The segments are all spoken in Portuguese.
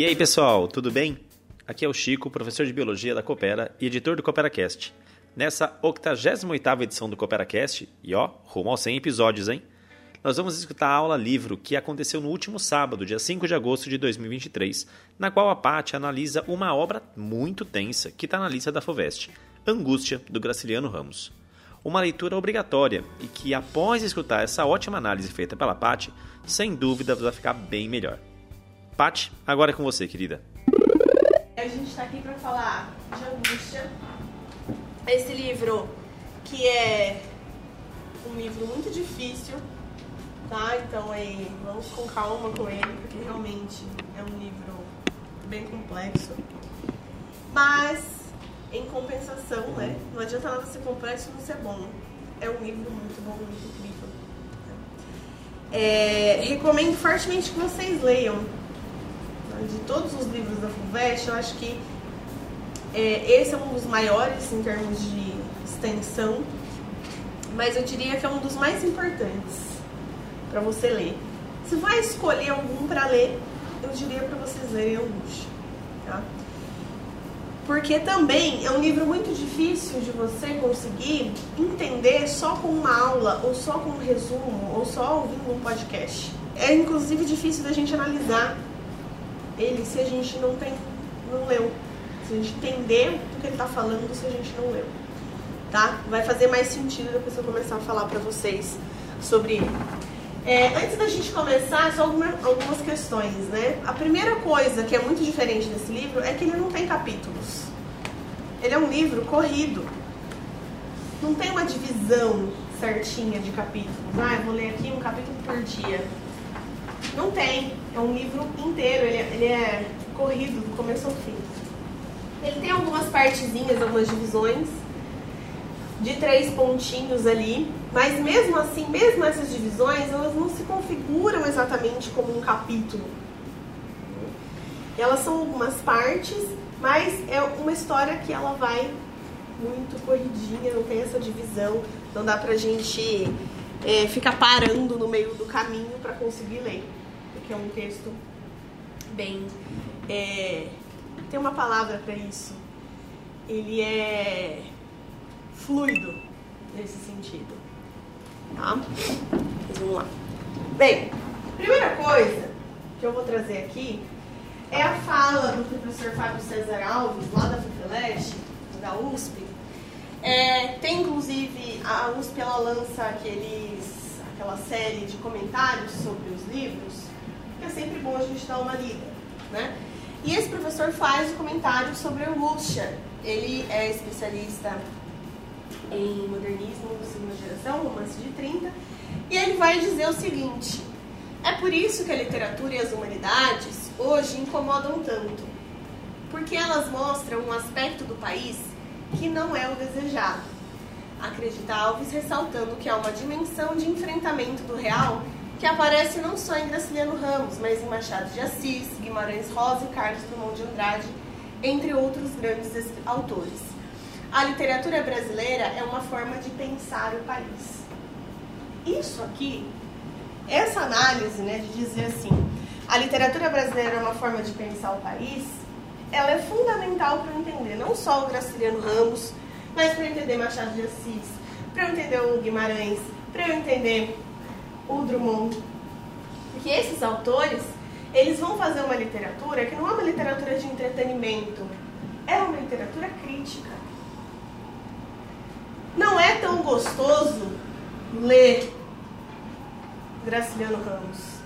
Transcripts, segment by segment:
E aí, pessoal, tudo bem? Aqui é o Chico, professor de Biologia da Coopera e editor do CooperaCast. Nessa 88ª edição do CooperaCast, e ó, rumo aos 100 episódios, hein? Nós vamos escutar a aula livro que aconteceu no último sábado, dia 5 de agosto de 2023, na qual a Paty analisa uma obra muito tensa que está na lista da FOVEST, Angústia, do Graciliano Ramos. Uma leitura obrigatória e que, após escutar essa ótima análise feita pela Paty, sem dúvida vai ficar bem melhor. Paty, agora é com você, querida. A gente está aqui para falar de Angústia, esse livro que é um livro muito difícil, tá? Então aí, vamos com calma com ele, porque realmente é um livro bem complexo. Mas, em compensação, né? Não adianta nada ser complexo e não ser bom. É um livro muito bom, muito incrível. É, recomendo fortemente que vocês leiam. De todos os livros da FUVEST, eu acho que é, esse é um dos maiores em termos de extensão, mas eu diria que é um dos mais importantes para você ler. Se vai escolher algum para ler, eu diria para vocês lerem alguns, tá? Porque também é um livro muito difícil de você conseguir entender só com uma aula, ou só com um resumo, ou só ouvindo um podcast. É inclusive difícil da gente analisar ele se a gente não tem, não leu. Se a gente entender o que ele está falando se a gente não leu. Tá? Vai fazer mais sentido depois eu começar a falar para vocês sobre ele. É, antes da gente começar, só alguma, algumas questões, né? A primeira coisa que é muito diferente desse livro é que ele não tem capítulos. Ele é um livro corrido. Não tem uma divisão certinha de capítulos. Ah, eu vou ler aqui um capítulo por dia. Não tem. É um livro inteiro. Ele, é, ele é corrido do começo ao fim. Ele tem algumas partezinhas, algumas divisões de três pontinhos ali, mas mesmo assim, mesmo essas divisões, elas não se configuram exatamente como um capítulo. Elas são algumas partes, mas é uma história que ela vai muito corridinha, não tem essa divisão, não dá pra gente é, ficar parando no meio do caminho para conseguir ler, porque é um texto bem. É, tem uma palavra para isso. Ele é fluido nesse sentido. Tá? Mas vamos lá. Bem, primeira coisa que eu vou trazer aqui é a fala do professor Fábio César Alves, lá da FIFELESH, da USP. É, tem inclusive, a USP ela lança aqueles, aquela série de comentários sobre os livros, que sempre bom a gente dar uma lida. Né? E esse professor faz o comentário sobre angústia. Ele é especialista em modernismo segunda geração, romance de 30, e ele vai dizer o seguinte: é por isso que a literatura e as humanidades hoje incomodam tanto, porque elas mostram um aspecto do país que não é o desejado. Acredita Alves ressaltando que há uma dimensão de enfrentamento do real que aparece não só em Graciliano Ramos, mas em Machado de Assis, Guimarães Rosa e Carlos Drummond de Andrade, entre outros grandes autores a literatura brasileira é uma forma de pensar o país. Isso aqui, essa análise, né, de dizer assim, a literatura brasileira é uma forma de pensar o país, ela é fundamental para eu entender não só o Graciliano Ramos, mas para entender Machado de Assis, para eu entender o Guimarães, para eu entender o Drummond. Porque esses autores, eles vão fazer uma literatura que não é uma literatura de entretenimento, é uma literatura crítica. Não é tão gostoso ler Graciliano Ramos.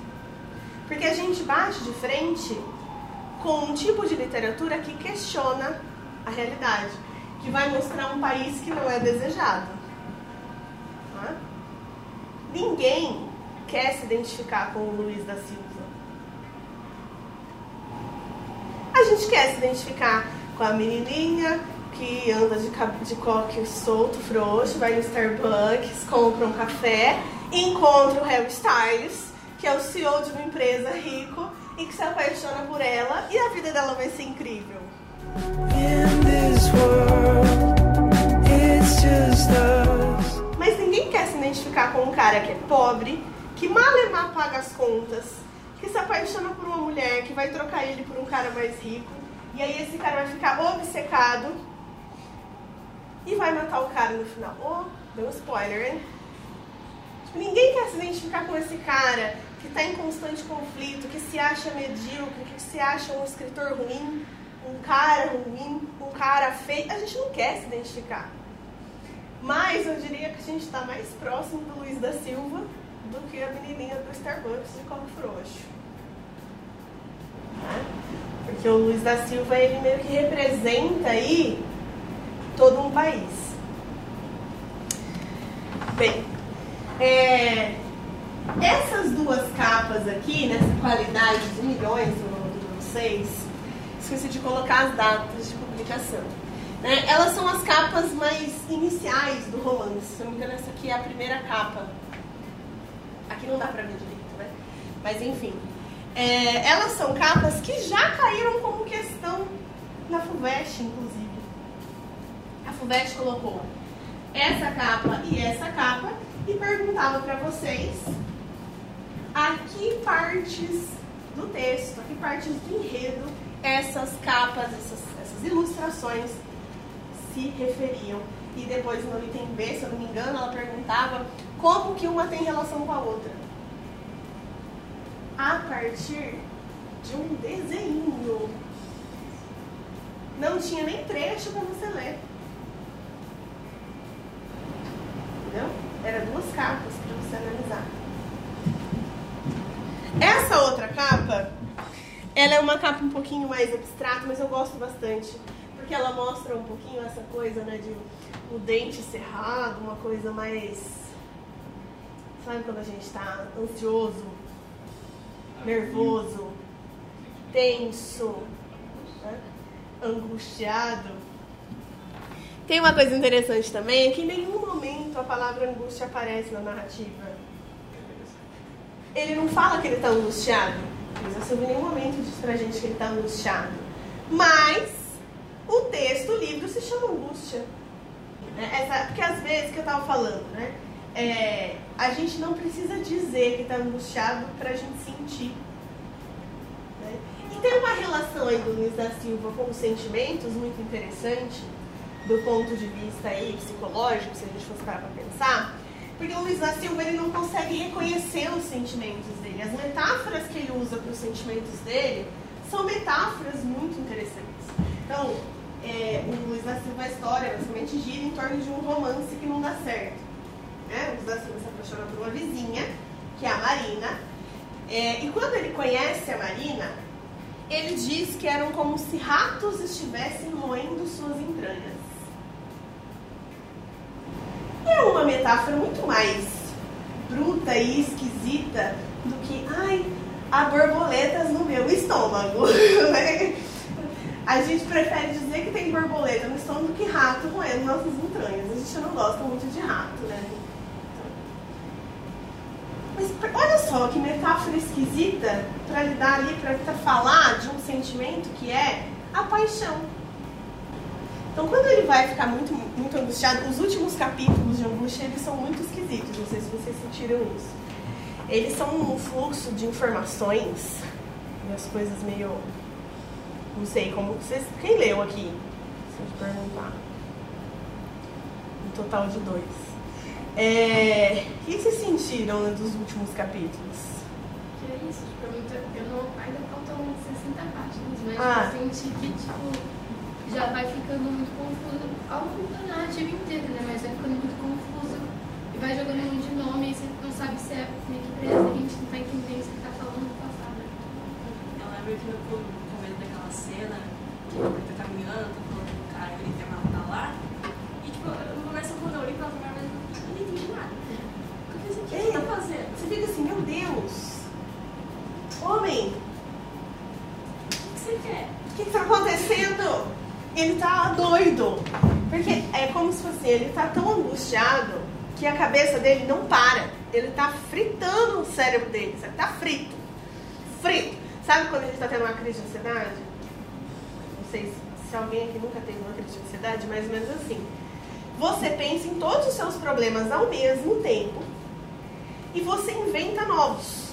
Porque a gente bate de frente com um tipo de literatura que questiona a realidade, que vai mostrar um país que não é desejado. Tá? Ninguém quer se identificar com o Luiz da Silva. A gente quer se identificar com a menininha que anda de, de coque solto, frouxo, vai no Starbucks, compra um café, encontra o Harry Styles, que é o CEO de uma empresa rico, e que se apaixona por ela, e a vida dela vai ser incrível. World, Mas ninguém quer se identificar com um cara que é pobre, que mal e mal paga as contas, que se apaixona por uma mulher que vai trocar ele por um cara mais rico. E aí esse cara vai ficar obcecado e vai matar o cara no final. Oh, deu um spoiler, hein? Tipo, ninguém quer se identificar com esse cara que está em constante conflito, que se acha medíocre, que se acha um escritor ruim, um cara ruim, um cara feio. A gente não quer se identificar. Mas eu diria que a gente está mais próximo do Luiz da Silva do que a menininha do Starbucks de copo frouxo. Né? Porque o Luiz da Silva, ele meio que representa aí todo um país. Bem, é, essas duas capas aqui, nessa qualidade de milhões de vocês, esqueci de colocar as datas de publicação. Né? Elas são as capas mais iniciais do romance. Se não me engano, essa aqui é a primeira capa. Aqui não dá pra ver direito, né? Mas enfim. É, elas são capas que já caíram como questão na FUVEST, inclusive. A FUVEST colocou essa capa e essa capa e perguntava para vocês a que partes do texto, a que partes do enredo essas capas, essas, essas ilustrações se referiam. E depois no item B, se eu não me engano, ela perguntava como que uma tem relação com a outra. A partir de um desenho. Não tinha nem trecho para você ler. Entendeu? Era duas capas para você analisar. Essa outra capa, ela é uma capa um pouquinho mais abstrata, mas eu gosto bastante. Porque ela mostra um pouquinho essa coisa, né, de o dente cerrado, uma coisa mais. Sabe quando a gente está ansioso, nervoso, tenso, né? angustiado? Tem uma coisa interessante também, é que em nenhum momento a palavra angústia aparece na narrativa ele não fala que ele está angustiado. Mas em nenhum momento diz pra gente que ele está angustiado. Mas o texto, o livro, se chama angústia. Né? Essa, porque às vezes que eu estava falando, né? É, a gente não precisa dizer que está angustiado para a gente sentir. Né? E tem uma relação aí do Luiz da Silva com os sentimentos muito interessante, do ponto de vista aí psicológico, se a gente fosse parar para pensar porque o Luiz da Silva ele não consegue reconhecer os sentimentos dele. As metáforas que ele usa para os sentimentos dele são metáforas muito interessantes. Então, é, o Luiz da Silva, a história basicamente gira em torno de um romance que não dá certo. Né? O Luiz da Silva se apaixona por uma vizinha, que é a Marina. É, e quando ele conhece a Marina, ele diz que eram como se ratos estivessem roendo suas entranhas. é uma metáfora muito mais bruta e esquisita do que, ai, há borboletas no meu estômago. A gente prefere dizer que tem borboleta no estômago do que rato roendo nossas entranhas. A gente não gosta muito de rato, né? Mas olha só que metáfora esquisita para lidar ali, para falar de um sentimento que é a paixão. Então, quando ele vai ficar muito, muito angustiado, os últimos capítulos de angústia eles são muito esquisitos. Não sei se vocês sentiram isso. Eles são um fluxo de informações e as coisas meio. Não sei como. Vocês, quem leu aqui? Se eu te perguntar. Um total de dois. É, o que vocês sentiram né, dos últimos capítulos? Que é isso, tipo, eu não, ainda faltam 60 páginas, mas Ah. eu senti que, tipo, já vai ficando muito confuso ao longo da narrativa inteira, né? Mas vai ficando muito confuso e vai jogando um monte de nome e você não sabe se é meio que presente, não tá entendendo se tá falando do passado. Ela meio que no cena, que ele tá caminhando, tá falando com o cara que ele quer matar lá. E tipo, no começo quando eu olhei pra primeira vez, eu não entendi nada. Eu pensei, o que ele tá fazendo? Você fica assim, meu Deus! Homem, O que você quer? o que está acontecendo? Ele tá doido. Porque é como se fosse, ele tá tão angustiado que a cabeça dele não para. Ele tá fritando o cérebro dele, sabe? Tá frito. Frito. Sabe quando a gente tá tendo uma crise de ansiedade? Se, alguém aqui nunca teve uma crise de ansiedade, mais ou menos assim. Você pensa em todos os seus problemas ao mesmo tempo e você inventa novos.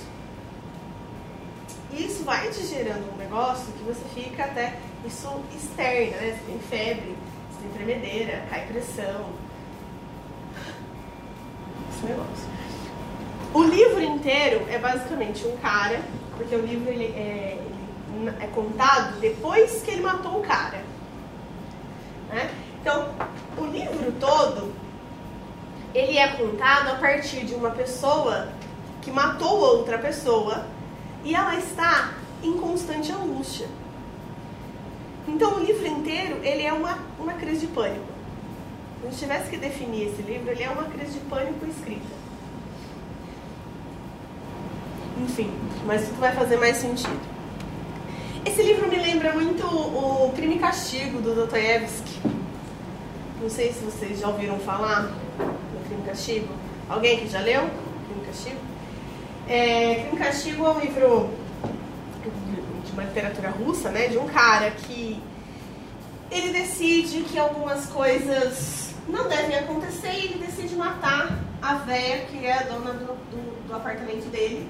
E isso vai te gerando um negócio que você fica até. Isso externa, né? Você tem febre, você tem tremedeira, cai pressão. Esse negócio. O livro inteiro é basicamente um cara, porque o livro ele é, é contado depois que ele matou o cara. Né? Então, o livro todo ele é contado a partir de uma pessoa que matou outra pessoa e ela está em constante angústia. Então, o livro inteiro ele é uma, uma crise de pânico. Se gente tivesse que definir esse livro, ele é uma crise de pânico escrita. Enfim, mas tudo vai fazer mais sentido. Esse livro me lembra muito o Crime e Castigo do Dostoiévski. Não sei se vocês já ouviram falar do Crime e Castigo. Alguém que já leu Crime e Castigo? É, Crime e Castigo é um livro de uma literatura russa, né? De um cara que ele decide que algumas coisas não devem acontecer e ele decide matar a véia que é a dona do, do, do apartamento dele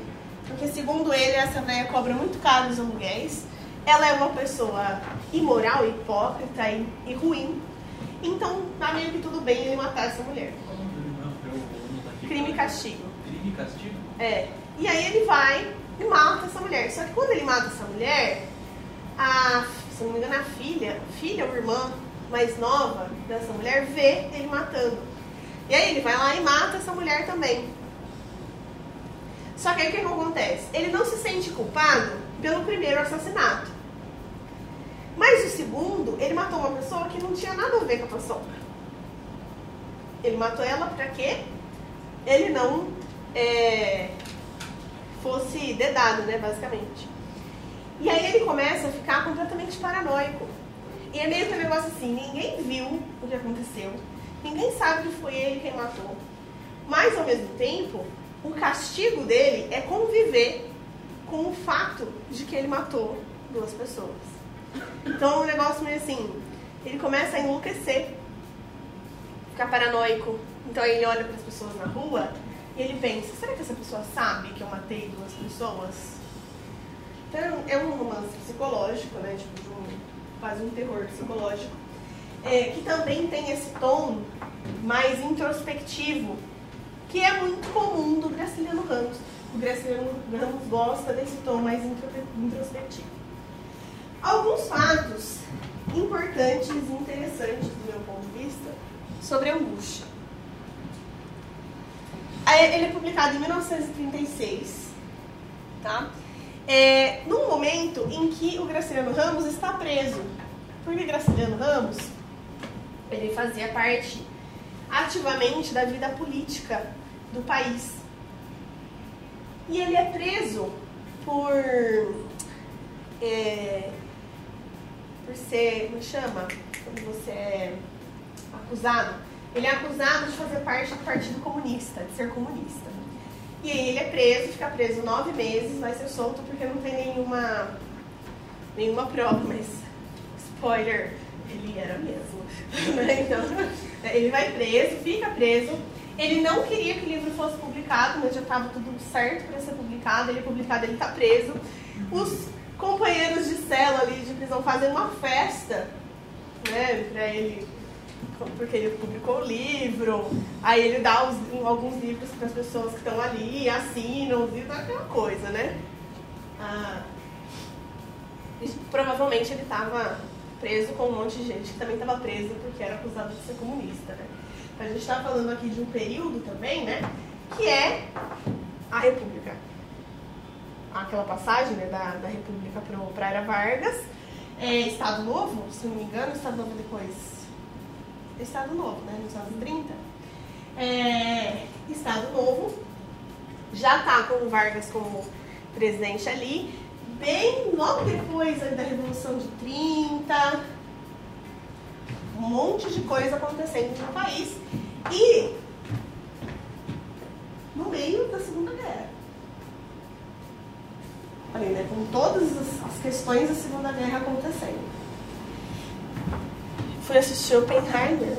porque segundo ele, essa velha cobra muito caro os aluguéis. Ela é uma pessoa imoral, hipócrita e, e ruim. Então, tá meio que tudo bem ele matar essa mulher. Crime e castigo. Crime e castigo? É. E aí ele vai e mata essa mulher. Só que quando ele mata essa mulher, a, se não me engano, a filha, filha ou irmã mais nova dessa mulher vê ele matando. E aí ele vai lá e mata essa mulher também. Só que aí o que, que acontece? Ele não se sente culpado pelo primeiro assassinato. Mas o segundo, ele matou uma pessoa que não tinha nada a ver com a paçoca. Ele matou ela para quê? Ele não é, fosse dedado, né, basicamente. E aí ele começa a ficar completamente paranoico. E é meio que um negócio assim, ninguém viu o que aconteceu, ninguém sabe que foi ele quem matou. Mas ao mesmo tempo, o castigo dele é conviver com o fato de que ele matou duas pessoas. Então é um negócio meio assim, ele começa a enlouquecer, ficar paranoico. Então ele olha para as pessoas na rua e ele pensa, será que essa pessoa sabe que eu matei duas pessoas? Então é um romance psicológico, né? Tipo, quase um terror psicológico. É, que também tem esse tom mais introspectivo que é muito comum do Graciliano Ramos. O Graciliano Ramos gosta desse tom mais introspectivo. Alguns fatos importantes e interessantes do meu ponto de vista sobre a angústia. Ele é publicado em 1936, tá? É, num momento em que o Graciliano Ramos está preso. Porque Graciliano Ramos ele fazia parte ativamente da vida política do país. E ele é preso por. É, por ser. Como chama? Quando você é acusado. Ele é acusado de fazer parte do Partido Comunista, de ser comunista. E aí ele é preso, fica preso nove meses, vai ser solto porque não tem nenhuma, nenhuma prova, mas spoiler, ele era mesmo. então, ele vai preso, fica preso, ele não queria que o livro fosse publicado, mas já estava tudo certo para ser publicado. Ele publicado, ele está preso. Os companheiros de cela ali de prisão fazem uma festa, né, para ele, porque ele publicou o livro. Aí ele dá os, alguns livros para as pessoas que estão ali, assinam os livros, aquela coisa, né? Ah, provavelmente ele estava preso com um monte de gente que também estava preso porque era acusado de ser comunista, né? A gente está falando aqui de um período também, né? Que é a República. Aquela passagem né, da, da República para a Era Vargas. É, Estado Novo, se não me engano, Estado Novo depois. Estado Novo, né? Nos anos 30. É, Estado Novo. Já está com o Vargas como presidente ali. Bem logo depois da Revolução de 30, um monte de coisa acontecendo no país e no meio da Segunda Guerra. Ali, né, com todas as questões da Segunda Guerra acontecendo. Fui assistir Oppenheimer,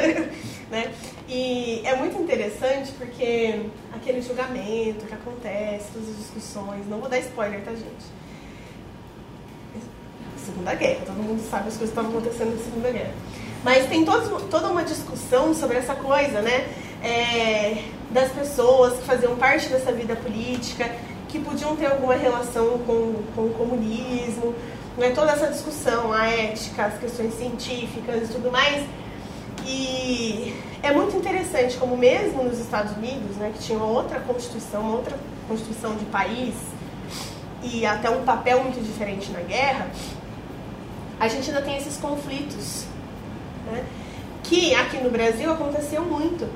né? E é muito interessante porque aquele julgamento que acontece, todas as discussões, não vou dar spoiler, tá, gente? Segunda Guerra, todo mundo sabe as coisas que estavam acontecendo na Segunda Guerra. Mas tem toda uma discussão sobre essa coisa, né? É, das pessoas que faziam parte dessa vida política, que podiam ter alguma relação com, com o comunismo, né? toda essa discussão, a ética, as questões científicas e tudo mais. E é muito interessante como mesmo nos Estados Unidos, né, que tinha uma outra constituição, uma outra constituição de país e até um papel muito diferente na guerra, a gente ainda tem esses conflitos, né, que aqui no Brasil aconteceu muito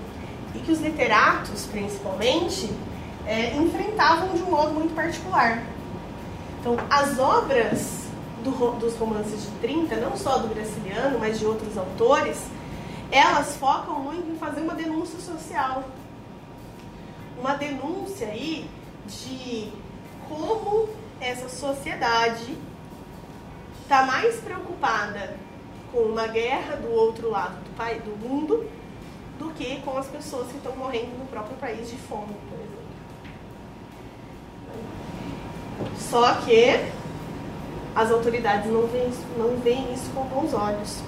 e que os literatos, principalmente, é, enfrentavam de um modo muito particular. Então, as obras do, dos romances de 30, não só do Graciliano, mas de outros autores, elas focam muito em fazer uma denúncia social. Uma denúncia aí de como essa sociedade está mais preocupada com uma guerra do outro lado do, país, do mundo do que com as pessoas que estão morrendo no próprio país de fome, por exemplo. Só que as autoridades não veem, não veem isso com bons olhos.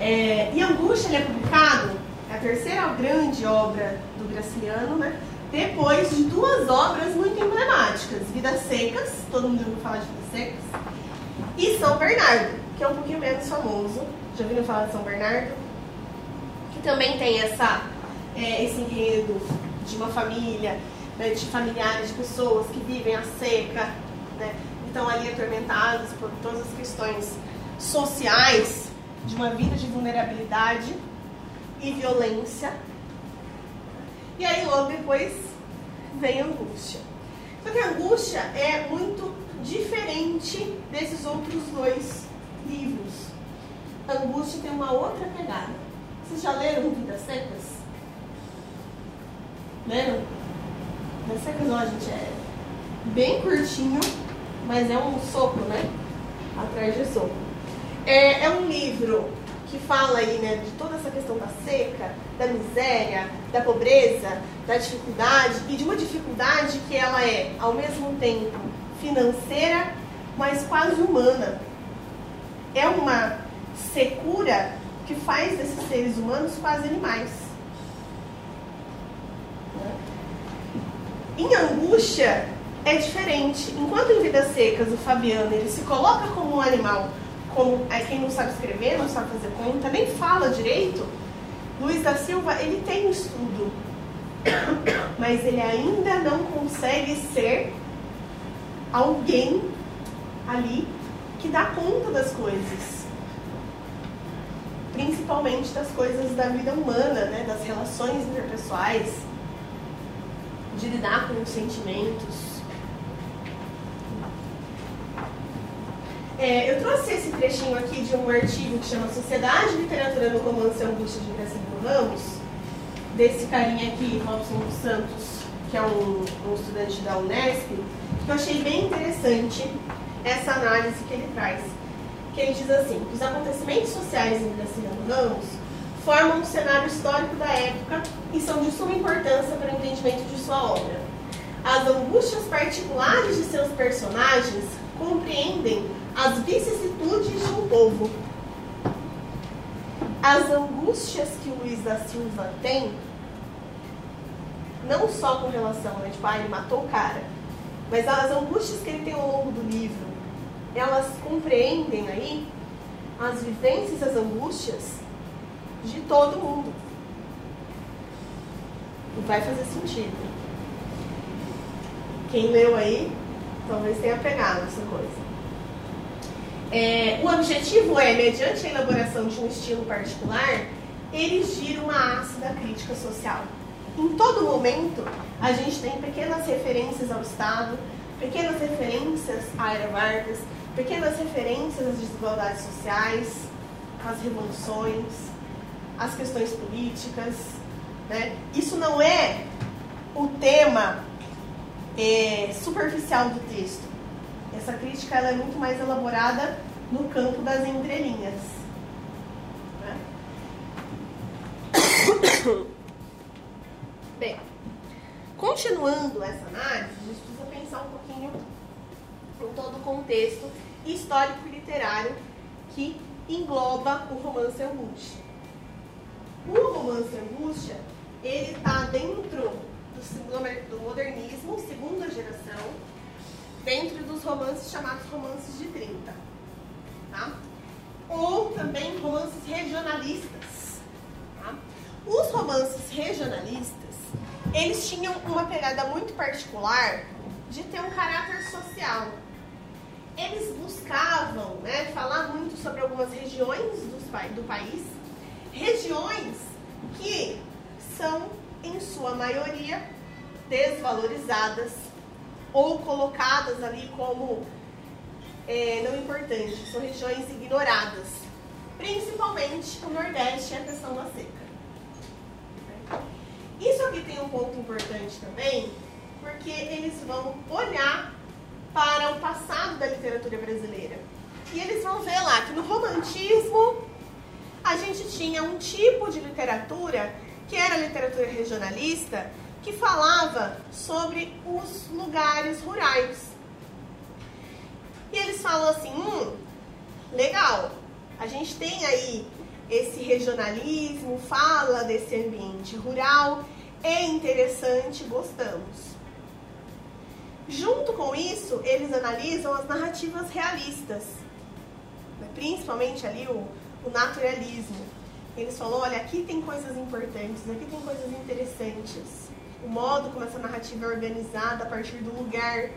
É, e Angústia é publicado, é a terceira grande obra do Graciliano, né? depois de duas obras muito emblemáticas, Vidas Secas, todo mundo já ouviu falar de Vidas Secas, e São Bernardo, que é um pouquinho menos famoso. Já ouviram falar de São Bernardo? Que também tem essa, é, esse enredo de uma família, né, de familiares, de pessoas que vivem a seca, né, estão ali atormentados por todas as questões sociais de uma vida de vulnerabilidade e violência. E aí logo depois vem a angústia. Só que a angústia é muito diferente desses outros dois livros. A angústia tem uma outra pegada. Vocês já leram Vidas Secas? Leram? Vidas Secas não, gente, é bem curtinho, mas é um soco, né? Atrás de soco. É, é um livro que fala aí, né, de toda essa questão da seca, da miséria, da pobreza, da dificuldade e de uma dificuldade que ela é, ao mesmo tempo, financeira, mas quase humana. É uma secura que faz desses seres humanos quase animais. Em angústia é diferente. Enquanto em vidas secas o Fabiano ele se coloca como um animal como quem não sabe escrever, não sabe fazer conta, nem fala direito, Luiz da Silva, ele tem estudo, mas ele ainda não consegue ser alguém ali que dá conta das coisas. Principalmente das coisas da vida humana, né? das relações interpessoais, de lidar com os sentimentos. É, eu trouxe esse trechinho aqui de um artigo que chama Sociedade Literatura no Romance Angústia de Graciliano Ramos, desse carinha aqui, Robson dos Santos, que é um, um estudante da Unesp, que eu achei bem interessante essa análise que ele traz. Que ele diz assim, os acontecimentos sociais em Graciliano Ramos formam um cenário histórico da época e são de suma importância para o entendimento de sua obra. As angústias particulares de seus personagens compreendem as vicissitudes de um povo. As angústias que o Luiz da Silva tem, não só com relação, né, tipo, ah, ele matou o cara, mas as angústias que ele tem ao longo do livro, elas compreendem aí as vivências, as angústias de todo mundo. E vai fazer sentido. Quem leu aí, talvez tenha pegado essa coisa. É, o objetivo é, mediante a elaboração de um estilo particular, erigir uma ácida crítica social. Em todo momento, a gente tem pequenas referências ao Estado, pequenas referências à Era Vargas, pequenas referências às desigualdades sociais, às revoluções, às questões políticas. Né? Isso não é o tema é, superficial do texto. Essa crítica ela é muito mais elaborada no campo das entrelinhas. Né? Bem, continuando essa análise, a gente precisa pensar um pouquinho em todo o contexto histórico e literário que engloba o romance Angústia. O romance Angústia, ele está dentro do, do modernismo, segunda geração, dentro dos romances chamados romances de 30. Tá? Ou também romances regionalistas. Tá? Os romances regionalistas, eles tinham uma pegada muito particular de ter um caráter social. Eles buscavam né, falar muito sobre algumas regiões do, do país, regiões que são, em sua maioria, desvalorizadas ou colocadas ali como é, não importantes, são regiões ignoradas, principalmente o Nordeste e a questão da seca. Isso aqui tem um ponto importante também, porque eles vão olhar para o passado da literatura brasileira. E eles vão ver lá que no romantismo a gente tinha um tipo de literatura que era a literatura regionalista, que falava sobre os lugares rurais. E eles falam assim: hum, legal, a gente tem aí esse regionalismo, fala desse ambiente rural, é interessante, gostamos. Junto com isso, eles analisam as narrativas realistas, né? principalmente ali o, o naturalismo. Eles falam, olha, aqui tem coisas importantes, aqui tem coisas interessantes. O modo como essa narrativa é organizada a partir do lugar.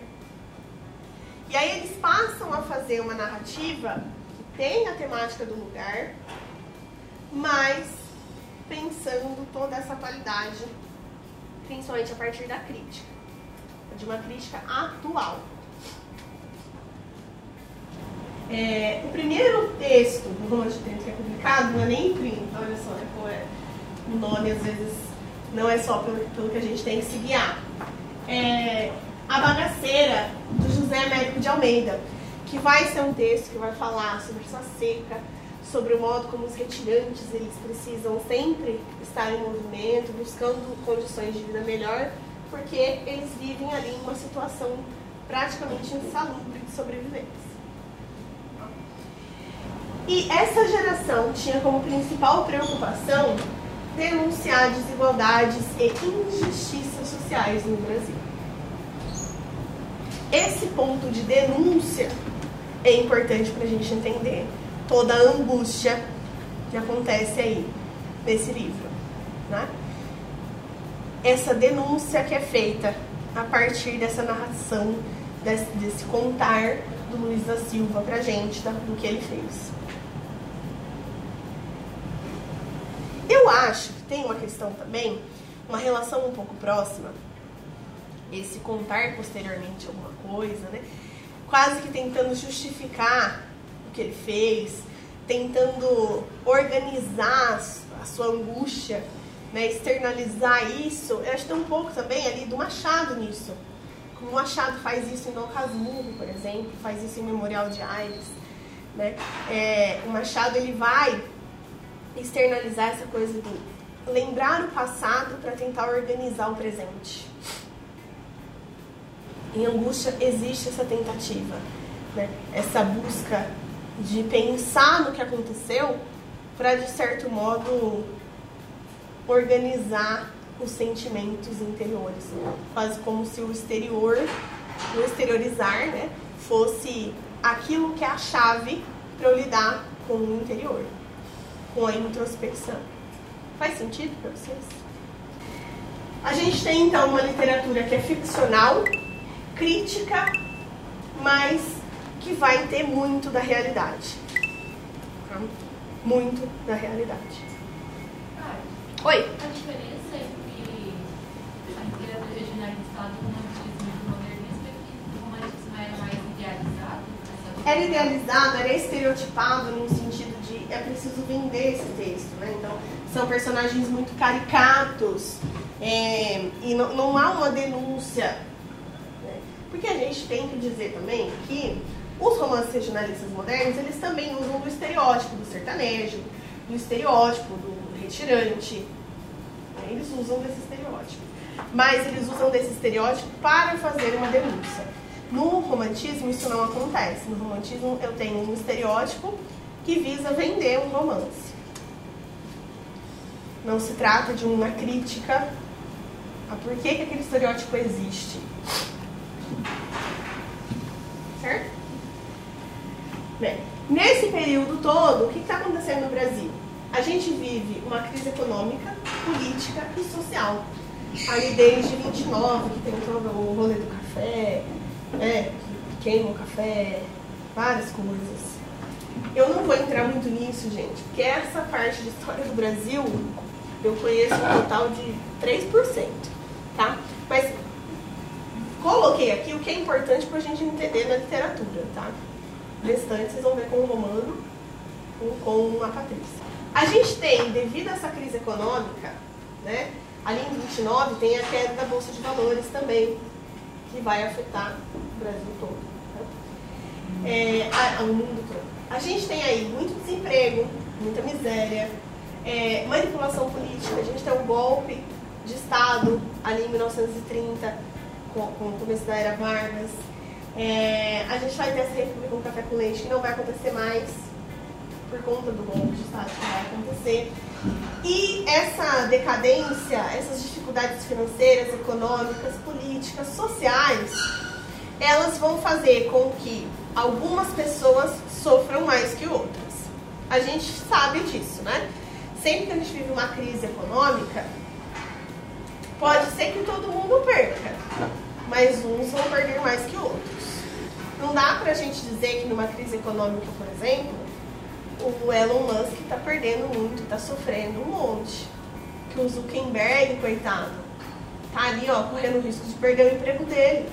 E aí eles passam a fazer uma narrativa que tem a temática do lugar, mas pensando toda essa qualidade, principalmente a partir da crítica, de uma crítica atual. É, o primeiro texto do Romance de Tempo que é publicado não é nem em 30, olha só, né, é, o nome às vezes não é só pelo, pelo que a gente tem que se guiar. É, a Bagaceira, do José Américo de Almeida, que vai ser um texto que vai falar sobre essa seca, sobre o modo como os retirantes eles precisam sempre estar em movimento, buscando condições de vida melhor, porque eles vivem ali em uma situação praticamente insalubre de sobrevivência. E essa geração tinha como principal preocupação denunciar desigualdades e injustiças sociais no Brasil. Esse ponto de denúncia é importante para a gente entender toda a angústia que acontece aí nesse livro. Né? Essa denúncia que é feita a partir dessa narração, desse, desse contar do Luiz da Silva pra gente tá? do que ele fez. Eu acho que tem uma questão também, uma relação um pouco próxima, esse contar posteriormente alguma coisa, né? Quase que tentando justificar o que ele fez, tentando organizar a sua angústia, né? externalizar isso. Eu acho que tem um pouco também ali do Machado nisso. Como o Machado faz isso em Dom Casmurro, por exemplo, faz isso em Memorial de Aires. Né? É, o Machado ele vai externalizar essa coisa do lembrar o passado para tentar organizar o presente. Em angústia existe essa tentativa, né? essa busca de pensar no que aconteceu para, de certo modo, organizar os sentimentos interiores. Quase como se o exterior, o exteriorizar, né, fosse aquilo que é a chave para eu lidar com o interior com a introspecção. Faz sentido para vocês? A gente tem então uma literatura que é ficcional, crítica, mas que vai ter muito da realidade. Muito da realidade. Oi? A diferença entre a literatura regionalizada e o romantismo e o modernismo é que o romantismo era mais idealizado? Era idealizado, era estereotipado num sentido é preciso vender esse texto, né? Então, são personagens muito caricatos é, e não, não, há uma denúncia. Né? Porque a gente tem que dizer também que os romances regionalistas modernos, eles também usam do estereótipo do sertanejo, do estereótipo do retirante. Eles usam desse estereótipo. Mas eles usam desse estereótipo para fazer uma denúncia. No romantismo isso não acontece. No romantismo eu tenho um estereótipo que visa vender um romance. Não se trata de uma crítica a por que, que aquele estereótipo existe. Certo? Bem, nesse período todo, o que está acontecendo no Brasil? A gente vive uma crise econômica, política e social. Ali desde 29, que tem todo o rolê do café, né, que queima o café, várias coisas. Eu não vou entrar muito nisso, gente, porque essa parte de história do Brasil eu conheço um total de 3%, tá? Mas coloquei aqui o que é importante para a gente entender na literatura, tá? O restante vocês vão ver com o Romano ou com a Patrícia. A gente tem, devido a essa crise econômica, né? Ali em 29 tem a queda da Bolsa de Valores também, que vai afetar o Brasil todo. Tá? É, a, o mundo todo. A gente tem aí muito desemprego, muita miséria, é, manipulação política. A gente tem um golpe de Estado ali em 1930, com, com o começo da era Vargas. É, a gente vai ter essa República com Café com Leite, que não vai acontecer mais por conta do golpe de Estado que vai acontecer. E essa decadência, essas dificuldades financeiras, econômicas, políticas, sociais, elas vão fazer com que algumas pessoas sofram mais que outras. A gente sabe disso, né? Sempre que a gente vive uma crise econômica, pode ser que todo mundo perca, mas uns vão perder mais que outros. Não dá pra gente dizer que numa crise econômica, por exemplo, o Elon Musk está perdendo muito, está sofrendo um monte. Que o Zuckerberg, coitado, tá ali, ó, correndo o risco de perder o emprego dele.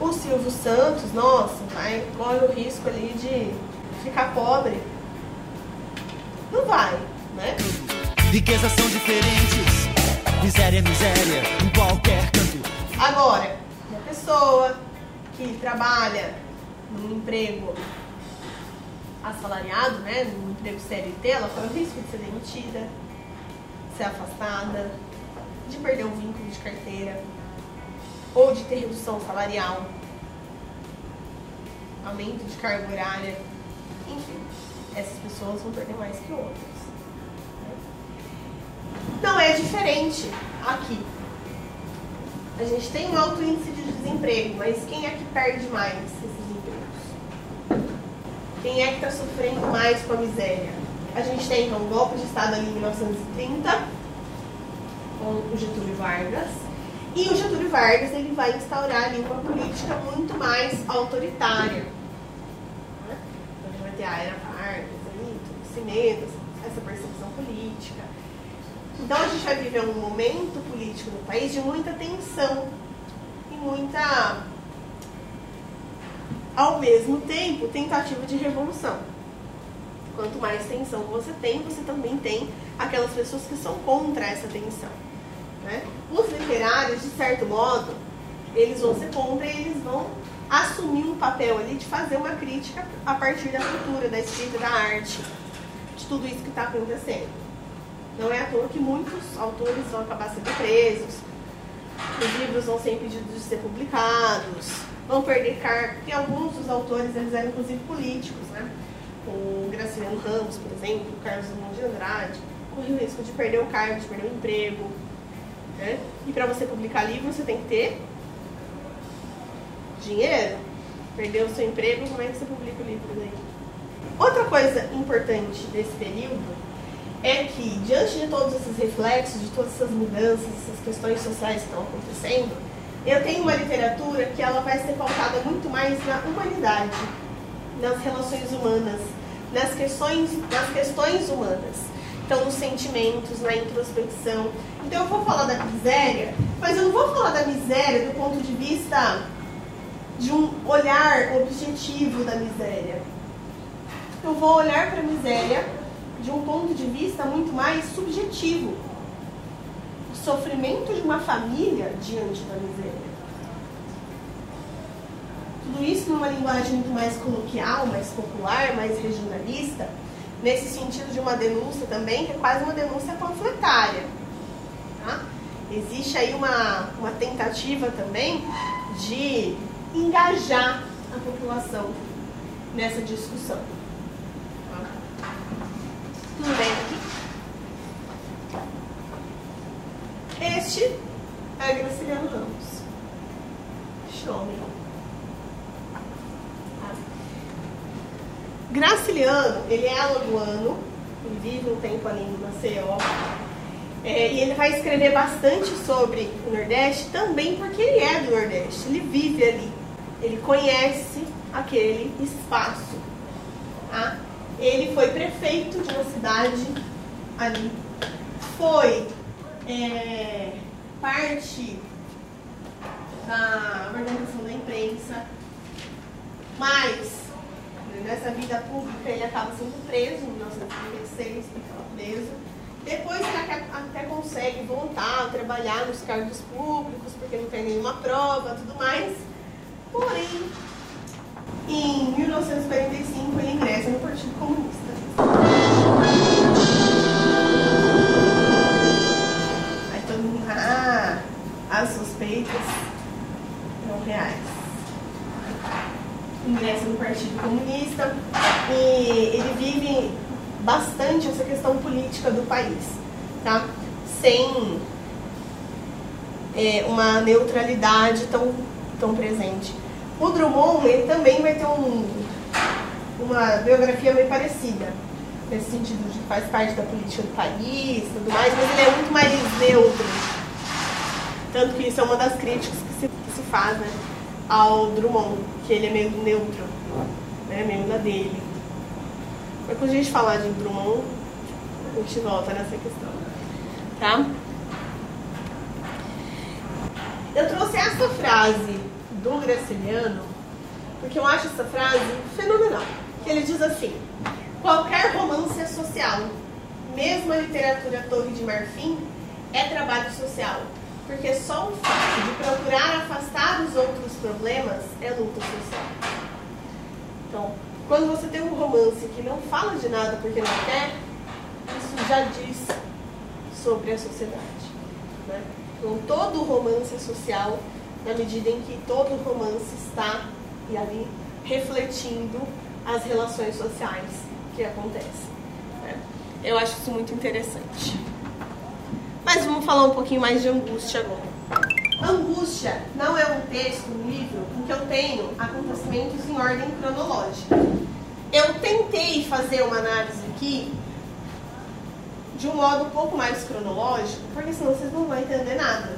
O Silvio Santos, nossa, vai, corre o risco ali de ficar pobre. Não vai, né? Riquezas são diferentes, miséria é miséria, em qualquer canto. Agora, uma pessoa que trabalha num emprego assalariado, né, no emprego CLT, ela corre o risco de ser demitida, ser afastada, de perder o vínculo de carteira, ou de ter redução salarial, aumento de carga horária, enfim, essas pessoas vão perder mais que outras. Não é diferente aqui. A gente tem um alto índice de desemprego, mas quem é que perde mais? Quem é que está sofrendo mais com a miséria? A gente tem então um golpe de Estado ali em 1930, com o Getúlio Vargas. E o Getúlio Vargas ele vai instaurar ali uma política muito mais autoritária. né? Então, a gente vai ter a era Vargas, ali, esse essa perseguição política. Então a gente vai viver um momento político no país de muita tensão e muita ao mesmo tempo, tentativa de revolução. Quanto mais tensão você tem, você também tem aquelas pessoas que são contra essa tensão. Né? Os literários, de certo modo, eles vão ser contra e eles vão assumir um papel ali de fazer uma crítica a partir da cultura, da escrita, da arte, de tudo isso que está acontecendo. Não é à toa que muitos autores vão acabar sendo presos, os livros vão ser impedidos de ser publicados, vão perder cargo, porque alguns dos autores eles eram inclusive políticos, né? O Graciliano Ramos, por exemplo, o Carlos Drummond de Andrade, correu o risco de perder o cargo, de perder o emprego. Né? E para você publicar livro, você tem que ter dinheiro. Perder o seu emprego, como é que você publica o livro daí? Outra coisa importante desse período é que, diante de todos esses reflexos, de todas essas mudanças, essas questões sociais que estão acontecendo, eu tenho uma literatura que ela vai ser pautada muito mais na humanidade, nas relações humanas, nas questões, nas questões humanas. Então, nos sentimentos, na introspecção. Então, eu vou falar da miséria, mas eu não vou falar da miséria do ponto de vista de um olhar objetivo da miséria. Eu vou olhar para a miséria de um ponto de vista muito mais subjetivo. O sofrimento de uma família diante da miséria. Tudo isso numa linguagem muito mais coloquial, mais popular, mais regionalista, nesse sentido de uma denúncia também, que é quase uma denúncia panfletária. existe aí uma, uma tentativa também de engajar a população nessa discussão. Tá? Tudo bem Este é Graciliano Ramos. Homem. Tá? Graciliano, ele é alagoano, ele vive um tempo ali em Maceió. É, e ele vai escrever bastante sobre o Nordeste também porque ele é do Nordeste, ele vive ali, ele conhece aquele espaço. Tá? Ele foi prefeito de uma cidade ali, foi é, parte da organização da imprensa, mas nessa vida pública ele acaba sendo preso em 1936, ele preso. Depois ele até consegue voltar a trabalhar nos cargos públicos, porque não tem nenhuma prova tudo mais. Porém, em 1945 ele ingressa no Partido Comunista. As suspeitas não reais. Ingressa no Partido Comunista e ele vive bastante essa questão política do país, tá? Sem é, uma neutralidade tão, tão presente. O Drummond ele também vai ter um, uma biografia meio parecida, nesse sentido de que faz parte da política do país tudo mais, mas ele é muito mais neutro. Tanto que isso é uma das críticas que se, que se faz né, ao Drummond, que ele é meio neutro, né, meio na dele. Mas quando a gente falar de Drummond, a gente volta nessa questão. Tá? Eu trouxe essa frase do Graciliano porque eu acho essa frase fenomenal. Que ele diz assim: qualquer romance é social, mesmo a literatura Torre de Marfim é trabalho social, porque só o fato de procurar afastar os outros problemas é luta social. Então, quando você tem um romance que não fala de nada porque não quer, isso já diz sobre a sociedade. Né? Então, todo romance é social na medida em que todo romance está e ali refletindo as relações sociais que acontecem. Né? Eu acho isso muito interessante. Mas vamos falar um pouquinho mais de angústia agora. Angústia não é um texto, um livro, em que eu tenho acontecimentos em ordem cronológica. Eu tentei fazer uma análise aqui de um modo um pouco mais cronológico, porque senão vocês não vão entender nada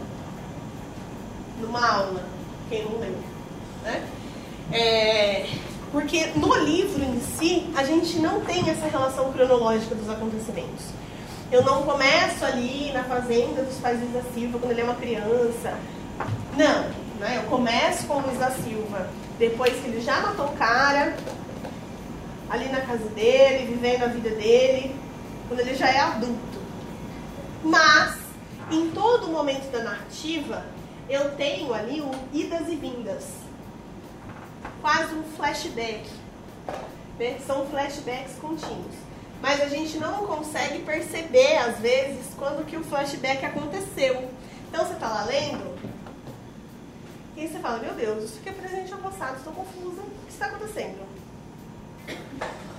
numa aula, quem não leu. Né? É, porque no livro em si, a gente não tem essa relação cronológica dos acontecimentos. Eu não começo ali na fazenda dos pais Luiz da Silva, quando ele é uma criança. Não, né? eu começo com o Luiz da Silva, depois que ele já matou um cara, ali na casa dele, vivendo a vida dele, quando ele já é adulto. Mas, em todo momento da narrativa, eu tenho ali um idas e vindas. Quase um flashback. Né? São flashbacks contínuos. Mas a gente não consegue perceber, às vezes, quando que o flashback aconteceu. Então você está lá lendo, e você fala, meu Deus, isso aqui é presente ou passado, estou confusa, o que está acontecendo?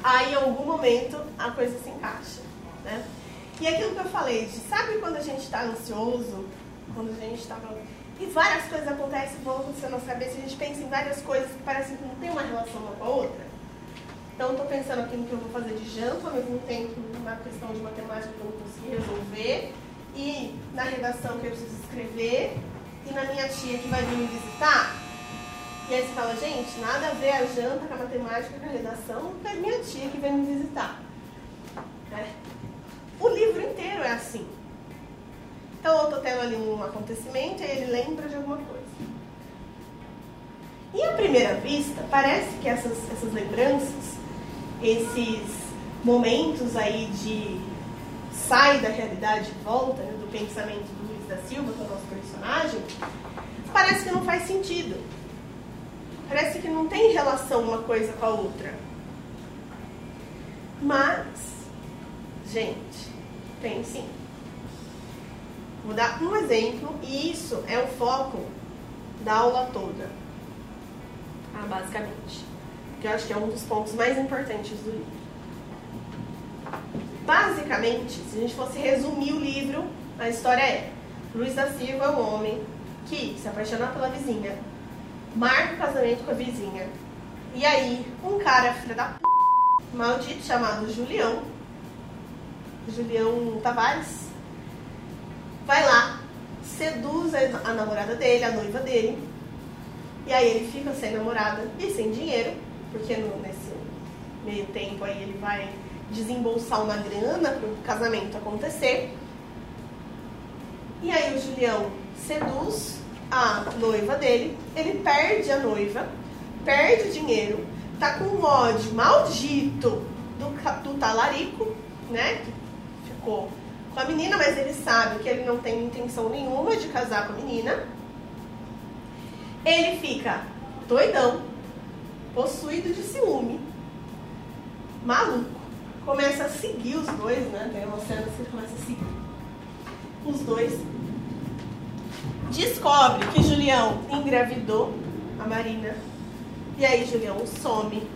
Aí, em algum momento, a coisa se encaixa. Né? E aquilo que eu falei, de, sabe quando a gente está ansioso, quando a gente está e várias coisas acontecem, vão acontecendo na nossa cabeça, a gente pensa em várias coisas que parecem que não tem uma relação uma com a outra. Então, estou pensando aqui no que eu vou fazer de janta, ao mesmo tempo na questão de matemática que eu não consegui resolver, e na redação que eu preciso escrever, e na minha tia que vai vir me visitar. E aí você fala, gente, nada a ver a janta com a matemática, com a redação, com a minha tia que vem me visitar. É. O livro inteiro é assim. Então eu estou tendo ali um acontecimento e ele lembra de alguma coisa. E à primeira vista, parece que essas, essas lembranças, esses momentos aí de sai da realidade e volta, né, do pensamento do Luiz da Silva, que é o nosso personagem, parece que não faz sentido. Parece que não tem relação uma coisa com a outra. Mas, gente, tem sim. Vou dar um exemplo e isso é o foco da aula toda. Ah, basicamente. Que eu acho que é um dos pontos mais importantes do livro. Basicamente, se a gente fosse resumir o livro, a história é: Luiz da Silva é um homem que se apaixona pela vizinha, marca o casamento com a vizinha. E aí, um cara, filho da p, maldito, chamado Julião, Julião Tavares, vai lá, seduz a namorada dele, a noiva dele, e aí ele fica sem namorada e sem dinheiro, porque no, nesse meio tempo aí ele vai desembolsar uma grana para o casamento acontecer. E aí o Julião seduz a noiva dele, ele perde a noiva, perde o dinheiro, tá com um ódio maldito do, do talarico, né? Que ficou com a menina, mas ele sabe que ele não tem intenção nenhuma de casar com a menina. Ele fica doidão, possuído de ciúme, maluco. Começa a seguir os dois, né? Tem uma cena que começa a seguir os dois. Descobre que Julião engravidou a Marina. E aí Julião some,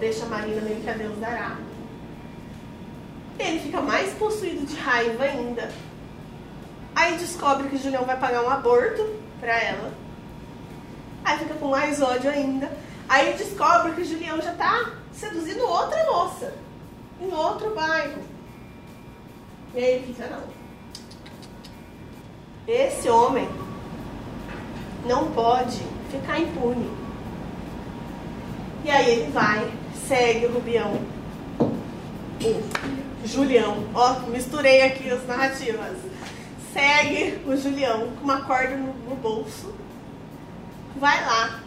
deixa a Marina meio que a Deus dará. Ele fica mais possuído de raiva ainda. Aí descobre que Julião vai pagar um aborto pra ela. Aí fica com mais ódio ainda. Aí descobre que Julião já tá seduzindo outra moça em outro bairro. E aí ele fica, não. Esse homem não pode ficar impune. E aí ele vai, segue o Rubião, o Julião, ó, misturei aqui as narrativas. Segue o Julião com uma corda no, no bolso, vai lá,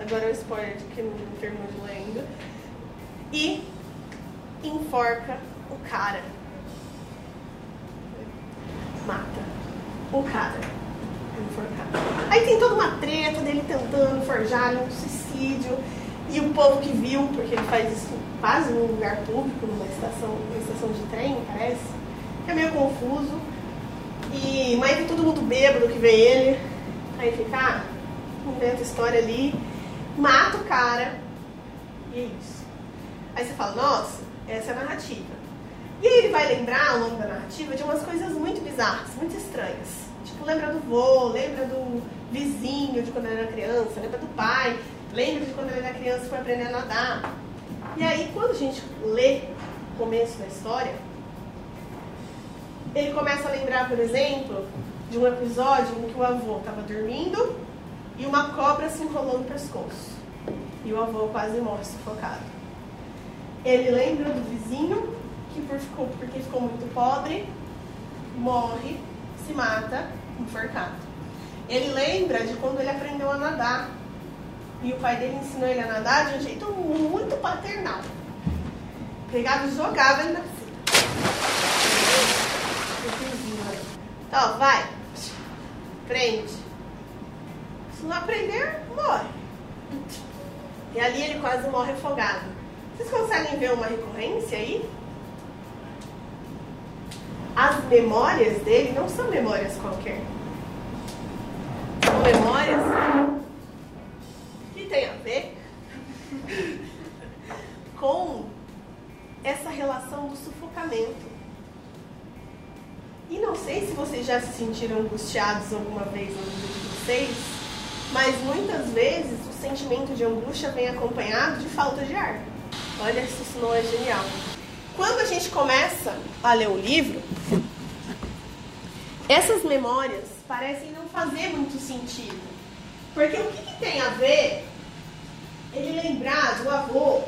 agora é o spoiler de que não terminou de ler ainda, e enforca o cara. Mata o cara. Enforcado. Aí tem toda uma treta dele tentando forjar um suicídio. E o povo que viu, porque ele faz isso quase num lugar público, numa estação, numa estação de trem, parece. É meio confuso. E, mas todo mundo bêbado que vê ele. Aí fica, ah, inventa história ali, mata o cara. E é isso. Aí você fala, nossa, essa é a narrativa. E aí ele vai lembrar ao longo da narrativa de umas coisas muito bizarras, muito estranhas. Tipo, lembra do vô, lembra do vizinho de quando ele era criança, lembra do pai, lembra de quando ele era criança e foi aprender a nadar. E aí, quando a gente lê o começo da história, ele começa a lembrar, por exemplo, de um episódio em que o avô estava dormindo e uma cobra se enrolou no pescoço. E o avô quase morre sufocado. Ele lembra do vizinho que por porque ficou muito pobre, morre, se mata, enforcado. Ele lembra de quando ele aprendeu a nadar. E o pai dele ensinou ele a nadar de um jeito muito paternal. Pegava e jogava ele na piscina. Então, vai. Prende. Se não aprender, morre. E ali ele quase morre afogado. Vocês conseguem ver uma recorrência aí? As memórias dele não são memórias qualquer. São memórias que têm a ver com essa relação do sufocamento. E não sei se vocês já se sentiram angustiados alguma vez na vida de vocês, mas muitas vezes o sentimento de angústia vem acompanhado de falta de ar. Olha isso não é genial. Quando a gente começa a ler o livro, essas memórias parecem não fazer muito sentido. Porque o que, que tem a ver ele lembrar do avô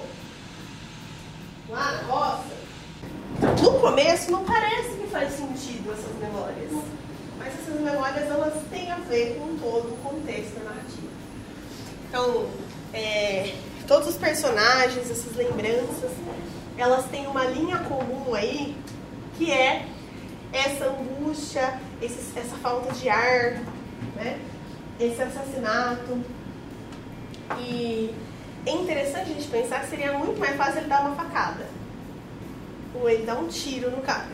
lá na roça? No começo não parece que faz sentido essas memórias. Mas essas memórias elas a ver com todo o contexto narrativo. Então, é, todos os personagens, essas lembranças, elas têm uma linha comum aí, que é essa angústia, esse, essa falta de ar, né? esse assassinato. E é interessante a gente pensar que seria muito mais fácil ele dar uma facada. Ou ele dar um tiro no cara.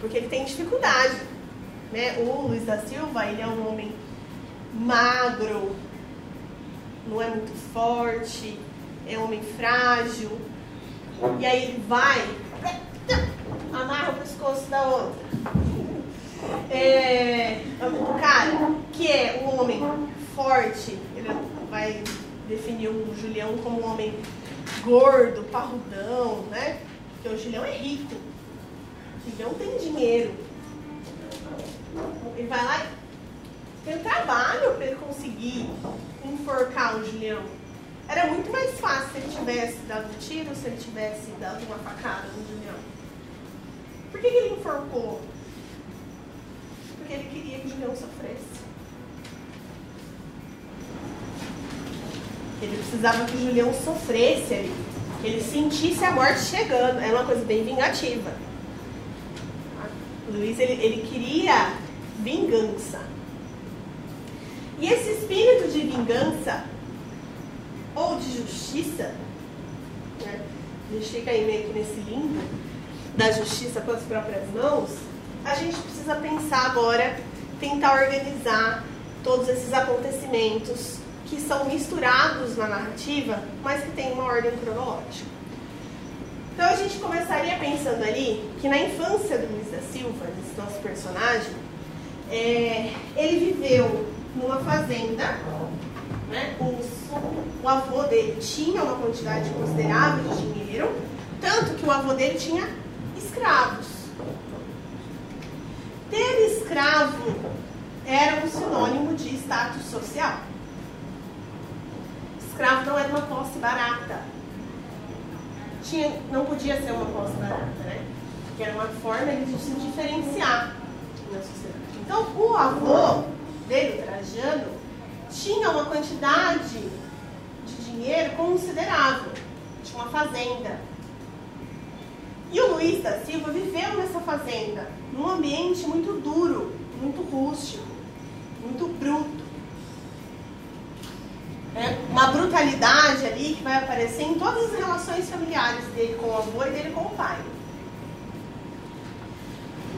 Porque ele tem dificuldade Né? O Luiz da Silva, ele é um homem magro, não é muito forte, é um homem frágil. E aí ele vai, amarra o pescoço da outra. É, o cara que é um homem forte, ele vai definir o Julião como um homem gordo, parrudão, né? Porque o Julião é rico. O Julião tem dinheiro. Ele vai lá e tem um trabalho para ele conseguir enforcar o Julião. Era muito mais fácil se ele tivesse dado um tiro, se ele tivesse dado uma facada no Julião. Por que, que ele enforcou? Porque ele queria que o Julião sofresse. Ele precisava que o Julião sofresse ali. Que ele sentisse a morte chegando. É uma coisa bem vingativa. Luiz, ele, ele queria vingança. E esse espírito de vingança ou de justiça, né? a gente fica aí meio que nesse limbo da justiça com as próprias mãos, a gente precisa pensar agora, tentar organizar todos esses acontecimentos que são misturados na narrativa, mas que tem uma ordem cronológica. Então a gente começaria pensando ali que na infância do Luiz da Silva, esse nosso personagem, é, ele viveu numa fazenda, né, o, o avô dele tinha uma quantidade considerável de dinheiro, tanto que o avô dele tinha escravos. Ter escravo era um sinônimo de status social. Escravo não era uma posse barata. Tinha, não podia ser uma posse barata, né? Porque era uma forma de se diferenciar na sociedade. Então, o avô dele, o Trajano, tinha uma quantidade de dinheiro considerável. Tinha uma fazenda. E o Luiz da Silva viveu nessa fazenda, num ambiente muito duro, muito rústico, muito bruto. É uma brutalidade ali que vai aparecer em todas as relações familiares dele com o avô e dele com o pai.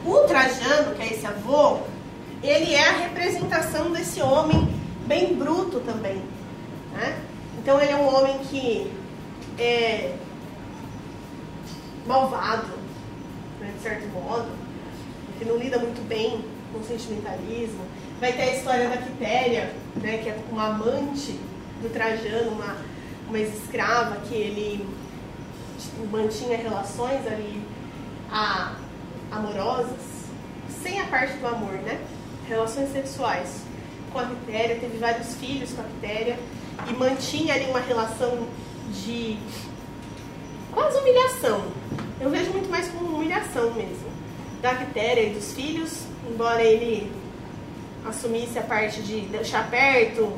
O Trajano, que é esse avô, ele é a representação desse homem bem bruto também. Né? Então ele é um homem que é malvado, né, de certo modo, que não lida muito bem com o sentimentalismo. Vai ter a história da Quitéria, né, que é uma amante do Trajano, uma, uma ex-escrava que ele tipo, mantinha relações ali a, amorosas, sem a parte do amor, né? Relações sexuais com a Quitéria, teve vários filhos com a Quitéria e mantinha ali uma relação de quase humilhação. Eu vejo muito mais como humilhação mesmo. Da Quitéria e dos filhos, embora ele assumisse a parte de deixar perto,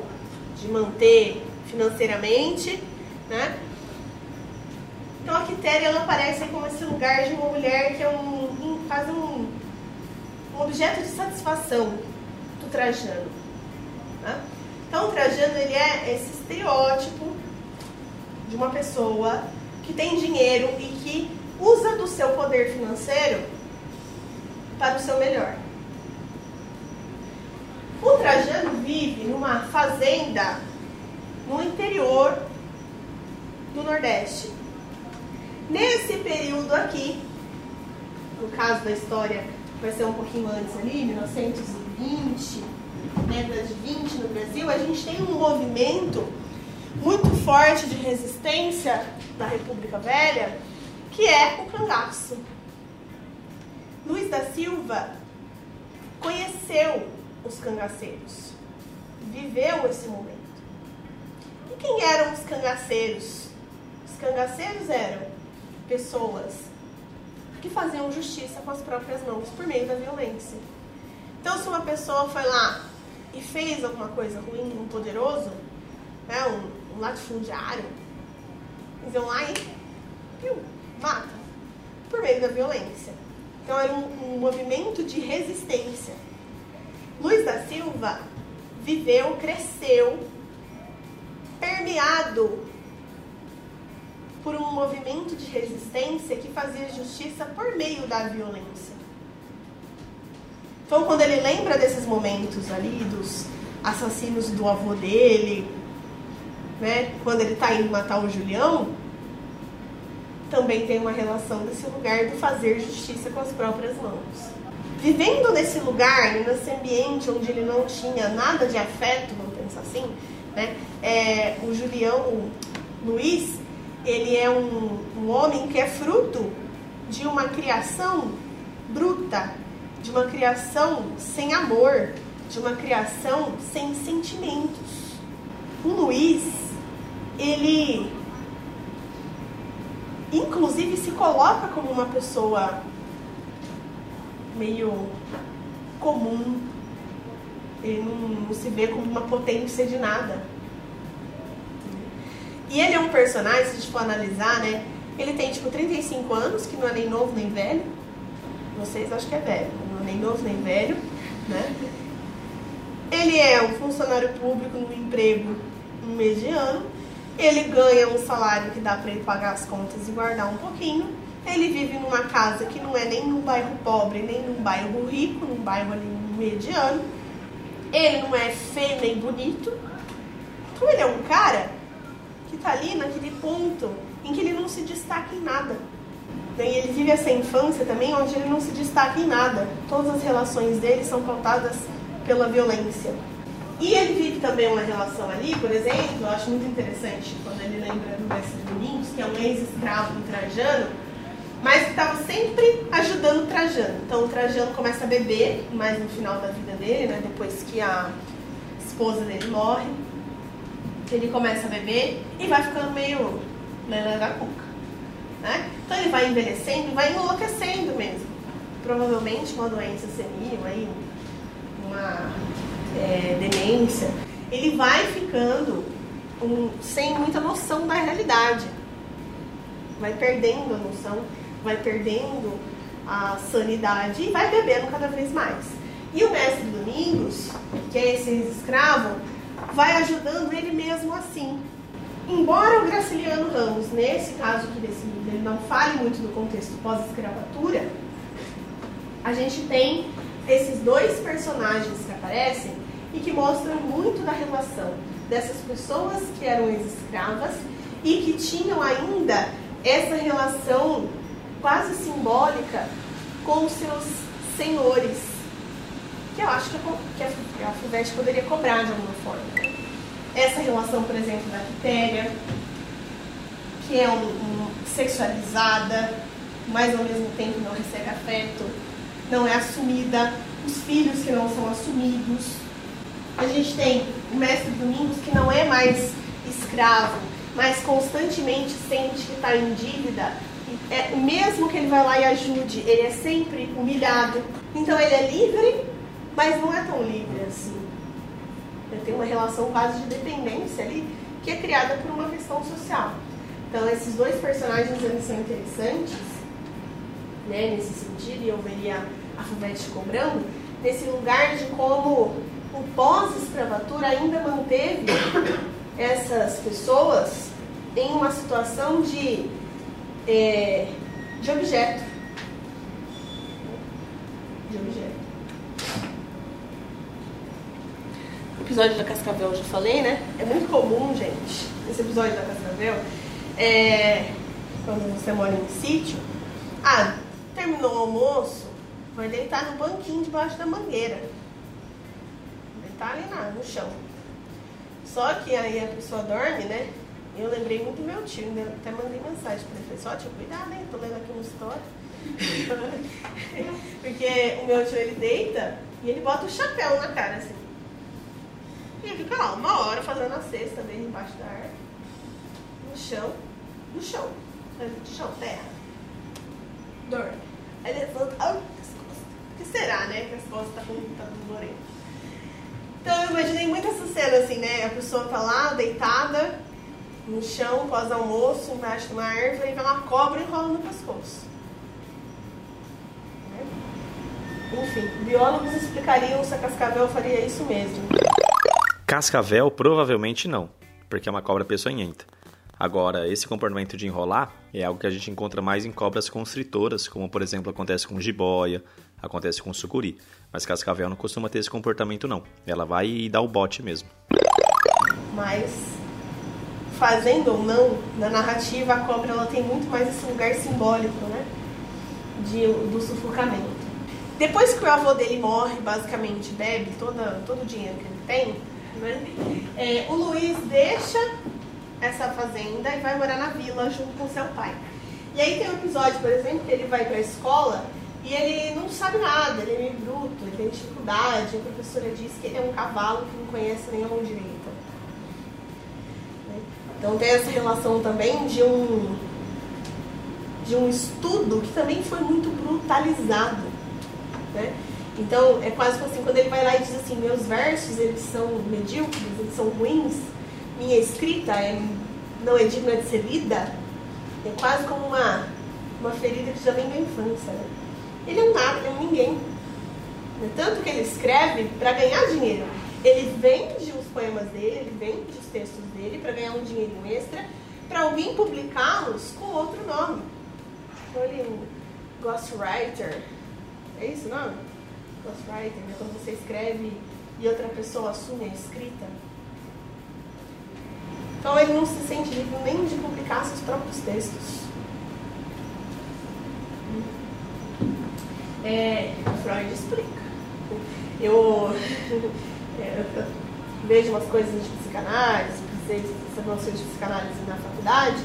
de manter financeiramente, né? Então a Quitéria ela aparece como esse lugar de uma mulher que é um, quase um, um objeto de satisfação do Trajano. Né? Então o Trajano ele é esse estereótipo de uma pessoa que tem dinheiro e que usa do seu poder financeiro para o seu melhor. O Trajano vive numa fazenda no interior do Nordeste. Nesse período aqui, no caso da história vai ser um pouquinho antes ali, 1920, década de 20 no Brasil, a gente tem um movimento muito forte de resistência da República Velha, que é o cangaço. Luiz da Silva conheceu os cangaceiros, viveu esse momento. E quem eram os cangaceiros? Os cangaceiros eram pessoas que faziam justiça com as próprias mãos por meio da violência. Então, se uma pessoa foi lá e fez alguma coisa ruim, um poderoso, né, um, um latifundiário, eles iam lá e piu, mata por meio da violência. Então, era um, um movimento de resistência. Luiz da Silva viveu, cresceu, permeado por um movimento de resistência que fazia justiça por meio da violência. Então, quando ele lembra desses momentos ali, dos assassinos do avô dele, né? Quando ele está indo matar o Julião, também tem uma relação desse lugar do fazer justiça com as próprias mãos. Vivendo nesse lugar, nesse ambiente onde ele não tinha nada de afeto, vamos pensar assim, né? É, o Julião Luiz, ele é um, um homem que é fruto de uma criação bruta, de uma criação sem amor, de uma criação sem sentimentos. O Luiz, ele inclusive se coloca como uma pessoa meio comum. Ele não, não, se vê como uma potência de nada. E ele é um personagem, se a gente for analisar, né? Ele tem tipo 35 anos, que não é nem novo nem velho. Vocês acham que é velho, não é nem novo nem velho, né? Ele é um funcionário público no emprego mediano ele ganha um salário que dá para ele pagar as contas e guardar um pouquinho. Ele vive numa casa que não é nem num bairro pobre, nem num bairro rico, num bairro ali mediano. Ele não é feio nem bonito. Então ele é um cara que tá ali naquele ponto em que ele não se destaca em nada. E ele vive essa infância também onde ele não se destaca em nada. Todas as relações dele são pautadas pela violência. E ele vive também uma relação ali, por exemplo, eu acho muito interessante quando ele lembra do Mestre Domingos, que é um ex-escravo Trajano, mas estava sempre ajudando o Trajano. Então o Trajano começa a beber, mais no final da vida dele, né, depois que a esposa dele morre, ele começa a beber e vai ficando meio lelé da cuca. Né? Então ele vai envelhecendo e vai enlouquecendo mesmo. Provavelmente uma doença senil, aí, uma é, demência, ele vai ficando um, sem muita noção da realidade. Vai perdendo a noção, vai perdendo a sanidade e vai bebendo cada vez mais. E o mestre Domingos, que é esse escravo, vai ajudando ele mesmo assim. Embora o Graciliano Ramos, nesse caso aqui desse livro, ele não fale muito do contexto pós-escravatura, a gente tem esses dois personagens que aparecem e que mostram muito da relação dessas pessoas que eram ex-escravas e que tinham ainda essa relação quase simbólica com os seus senhores, que eu acho que a FUVEST poderia cobrar de alguma forma. Essa relação, por exemplo, da Quitéria, que é um, um, sexualizada, mas ao mesmo tempo não recebe afeto, não é assumida, os filhos que não são assumidos, a gente tem o mestre Domingos que não é mais escravo, mas constantemente sente que está em dívida. É, mesmo que ele vá lá e ajude, ele é sempre humilhado. Então ele é livre, mas não é tão livre assim. Ele tem uma relação quase de dependência ali, que é criada por uma questão social. Então esses dois personagens eles são interessantes, né, nesse sentido, e eu veria a Fuvete cobrando, nesse lugar de como o pós-escravatura ainda manteve essas pessoas em uma situação de, é, de objeto. De objeto. O episódio da Cascavel eu já falei, né? É muito comum, gente, esse episódio da Cascavel, é, quando você mora em sítio, ah, terminou o almoço, vai deitar no banquinho debaixo da mangueira tá ali na, no chão. Só que aí a pessoa dorme, né? Eu lembrei muito do meu tio, né? até mandei mensagem pra ele. Só tio, cuidado, hein? Tô lendo aqui uma história. Porque o meu tio ele deita e ele bota o chapéu na cara, assim. E ele fica lá uma hora fazendo a cesta dele embaixo da árvore. No chão. No chão. No chão, terra. Dorme. Aí ele levanta. Ai, o que será, né? Que as costas tá com tá dolorendo. Então eu imaginei muito essa cena assim, né? A pessoa tá lá deitada no chão pós-almoço, embaixo de uma árvore, e vem uma cobra e enrola no pescoço. Né? Enfim, biólogos explicariam se a cascavel faria isso mesmo. Cascavel provavelmente não, porque é uma cobra peçonhenta. Agora, esse comportamento de enrolar é algo que a gente encontra mais em cobras constritoras, como por exemplo acontece com jiboia, Acontece com sucuri. Mas cascavel não costuma ter esse comportamento, não. Ela vai e dá o bote mesmo. Mas, fazendo ou não, na narrativa a cobra ela tem muito mais esse lugar simbólico, né? De, do sufocamento. Depois que o avô dele morre, basicamente bebe toda, todo o dinheiro que ele tem, né? É, o Luiz deixa essa fazenda e vai morar na vila junto com seu pai. E aí tem um episódio, por exemplo, que ele vai para a escola e ele não sabe nada, ele é meio bruto, ele tem dificuldade. A professora diz que ele é um cavalo que não conhece direita. Né? Então tem essa relação também de um de um estudo que também foi muito brutalizado. Né? Então é quase como assim, quando ele vai lá e diz assim, meus versos eles são medíocres, eles são ruins, minha escrita é, não é digna de ser lida, é quase como uma, uma ferida que já vem da infância. Né? Ele é um nada, ele é um ninguém. Né? Tanto que ele escreve para ganhar dinheiro. Ele vende os poemas dele, ele vende os textos dele para ganhar um dinheirinho extra, para alguém publicá-los com outro nome. Então ele um ghostwriter. É isso o nome? Ghostwriter, né? quando você escreve e outra pessoa assume a escrita. Então ele não se sente livre nem de publicar seus próprios textos. É, Freud explica. Eu, eu vejo umas coisas de psicanálise, precisei saber umas coisas de psicanálise na faculdade,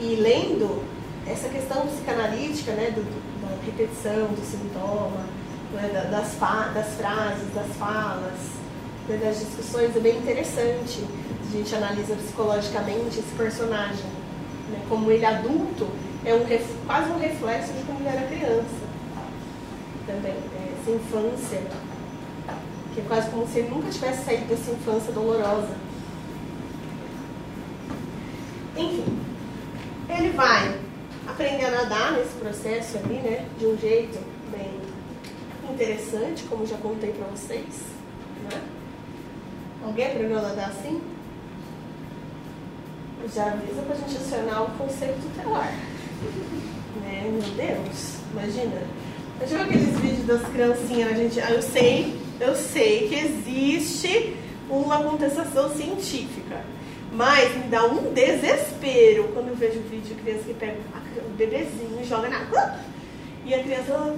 e lendo essa questão psicanalítica, né, do, da repetição do sintoma, né, das, das frases, das falas, né, das discussões, é bem interessante. A gente analisa psicologicamente esse personagem, né, como ele adulto é um, quase um reflexo de como ele era criança também, né? essa infância, que é quase como se ele nunca tivesse saído dessa infância dolorosa. Enfim, ele vai aprender a nadar nesse processo ali, né, de um jeito bem interessante, como já contei para vocês. Né? Alguém aprendeu a nadar assim? Já avisa para a gente acionar o conceito tutelar. Né? Meu Deus, imagina eu já aqueles vídeos das criancinhas, a gente, eu sei, eu sei que existe uma contestação científica, mas me dá um desespero quando eu vejo vídeo de criança que pega o bebezinho e joga na água e a criança,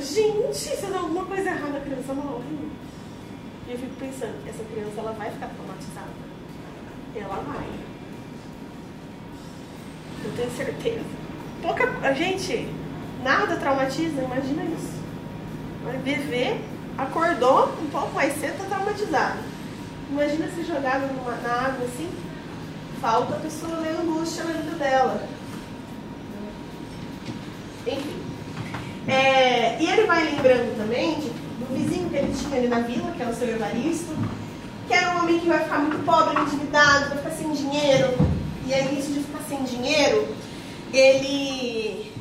gente, se dá alguma coisa errada, a criança morre. E eu fico pensando, essa criança ela vai ficar traumatizada. Ela vai. Eu tenho certeza. Pouca. Gente Nada traumatiza, imagina isso. Vai beber, acordou um pouco mais cedo, tá traumatizado. Imagina se jogado numa, na água assim, falta a pessoa ler angústia na vida dela. Enfim. É, e ele vai lembrando também de, do vizinho que ele tinha ali na vila, que é o seu Evaristo, que era um homem que vai ficar muito pobre, endividado, vai ficar sem dinheiro. E aí, nisso de ficar sem dinheiro, ele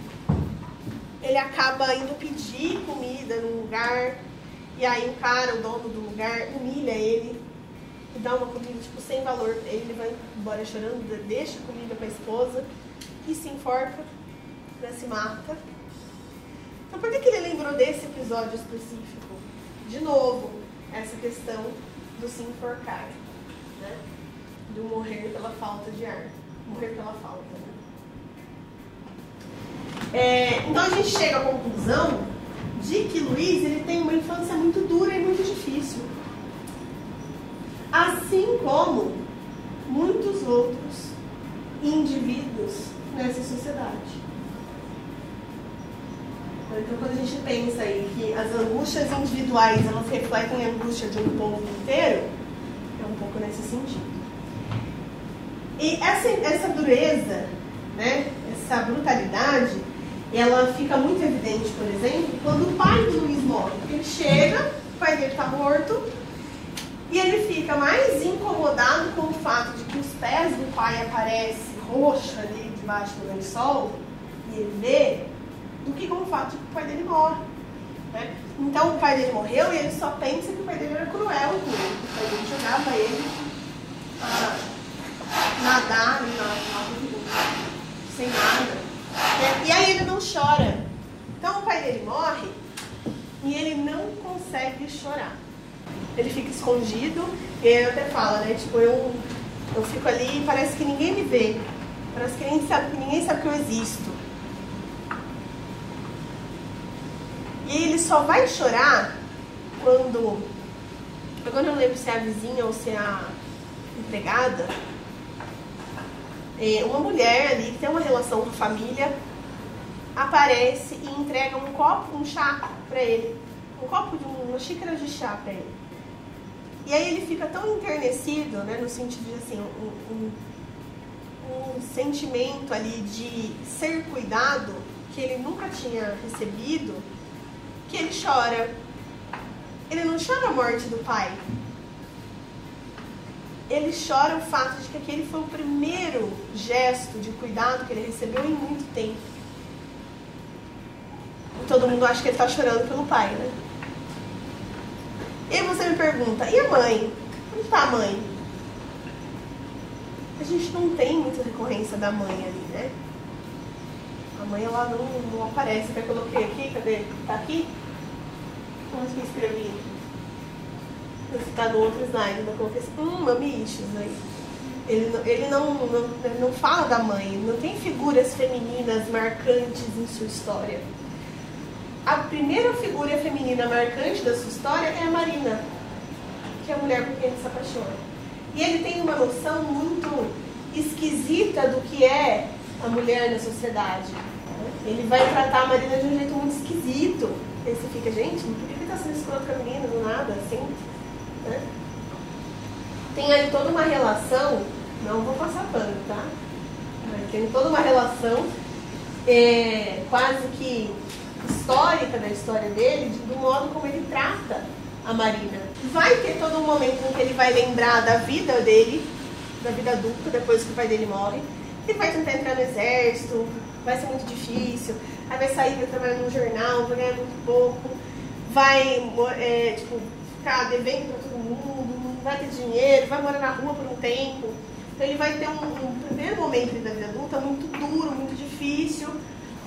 ele acaba indo pedir comida num lugar, e aí o cara, o dono do lugar, humilha ele e dá uma comida tipo, sem valor pra ele, ele vai embora chorando, deixa a comida para a esposa e se enforca, né, se mata. Então por que, que ele lembrou desse episódio específico? De novo, essa questão do se enforcar, né? do morrer pela falta de ar, morrer pela falta. Né? É, então a gente chega à conclusão de que Luiz ele tem uma infância muito dura e muito difícil. Assim como muitos outros indivíduos nessa sociedade. Então quando a gente pensa aí que as angústias individuais elas refletem a angústia de um povo inteiro, é um pouco nesse sentido. E essa, essa dureza, né, essa brutalidade, ela fica muito evidente, por exemplo, quando o pai do Luiz morre. Ele chega, o pai dele está morto, e ele fica mais incomodado com o fato de que os pés do pai aparecem roxos ali debaixo do lençol, e ele vê, do que com o fato de que o pai dele morre. Né? Então o pai dele morreu e ele só pensa que o pai dele era cruel com ele. O pai dele jogava ele a nadar na, na sem nada. E aí ele não chora. Então o pai dele morre consegue chorar. Ele fica escondido, e eu até falo, né? Tipo, eu, eu fico ali e parece que ninguém me vê. Parece que ninguém sabe, ninguém sabe que eu existo. E ele só vai chorar quando. Agora eu não lembro se é a vizinha ou se é a empregada. É, uma mulher ali que tem uma relação com família aparece e entrega um copo, um chá para ele. Um copo de uma xícara de chá para ele. E aí ele fica tão enternecido, né, no sentido de assim, um, um, um sentimento ali de ser cuidado que ele nunca tinha recebido, que ele chora. Ele não chora a morte do pai. Ele chora o fato de que aquele foi o primeiro gesto de cuidado que ele recebeu em muito tempo. E todo mundo acha que ele está chorando pelo pai, né? E você me pergunta, e a mãe? Onde está a mãe? A gente não tem muita recorrência da mãe ali, né? A mãe ela não, não aparece. Até coloquei aqui, cadê? Tá aqui? Onde que eu escrevi? Está no outro slide, ainda coloquei assim, hum, aí. Ele, ele não, não, não fala da mãe, não tem figuras femininas marcantes em sua história. A primeira figura feminina marcante da sua história é a Marina, que é a mulher por quem ele se apaixona. E ele tem uma noção muito esquisita do que é a mulher na sociedade. Ele vai tratar a Marina de um jeito muito esquisito. Aí você fica, gente, por que ele está sendo escroto com a menina do nada, assim? né? Tem aí toda uma relação, não vou passar pano, tá? Mas tem toda uma relação é, quase que histórica da história dele, de- do modo como ele trata a Marina. Vai ter todo um momento em que ele vai lembrar da vida dele, da vida adulta, depois que o pai dele morre. Ele vai tentar entrar no exército, vai ser muito difícil. Aí vai sair, vai trabalhar num jornal, vai ganhar muito pouco. Vai, é, tipo, ficar devendo pra todo mundo, não vai ter dinheiro, vai morar na rua por um tempo. Então ele vai ter um, um primeiro momento da vida adulta muito duro, muito difícil,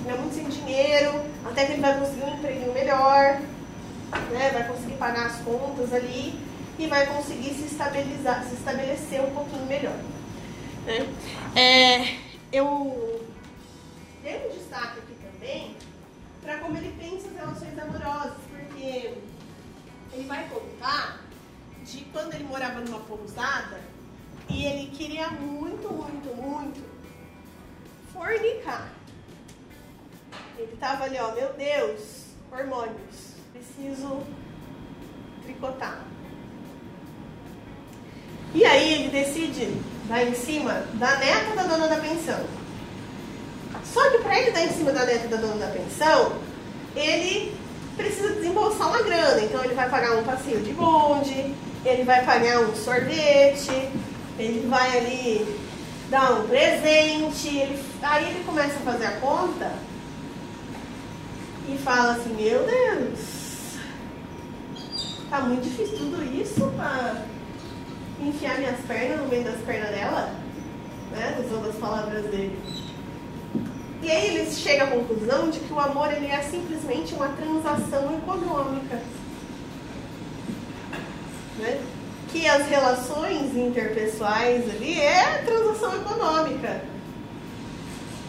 né, muito sem dinheiro, até que ele vai conseguir um emprego melhor, né, vai conseguir pagar as contas ali e vai conseguir se estabilizar, se estabelecer um pouquinho melhor. né. É, eu dei um destaque aqui também para como ele pensa as relações amorosas, porque ele vai contar de quando ele morava numa pousada e ele queria muito, muito, muito fornicar. Ele tava ali, ó, meu Deus, hormônios, preciso tricotar. E aí ele decide dar em cima da neta da dona da pensão. Só que para ele dar em cima da neta da dona da pensão, ele precisa desembolsar uma grana. Então ele vai pagar um passeio de bonde, ele vai pagar um sorvete, ele vai ali dar um presente. ele- aí ele começa a fazer a conta e fala assim, meu Deus, tá muito difícil tudo isso para enfiar minhas pernas no meio das pernas dela, né? Usando as palavras dele. E aí ele chega à conclusão de que o amor ele é simplesmente uma transação econômica. Né? Que as relações interpessoais ali é transação econômica.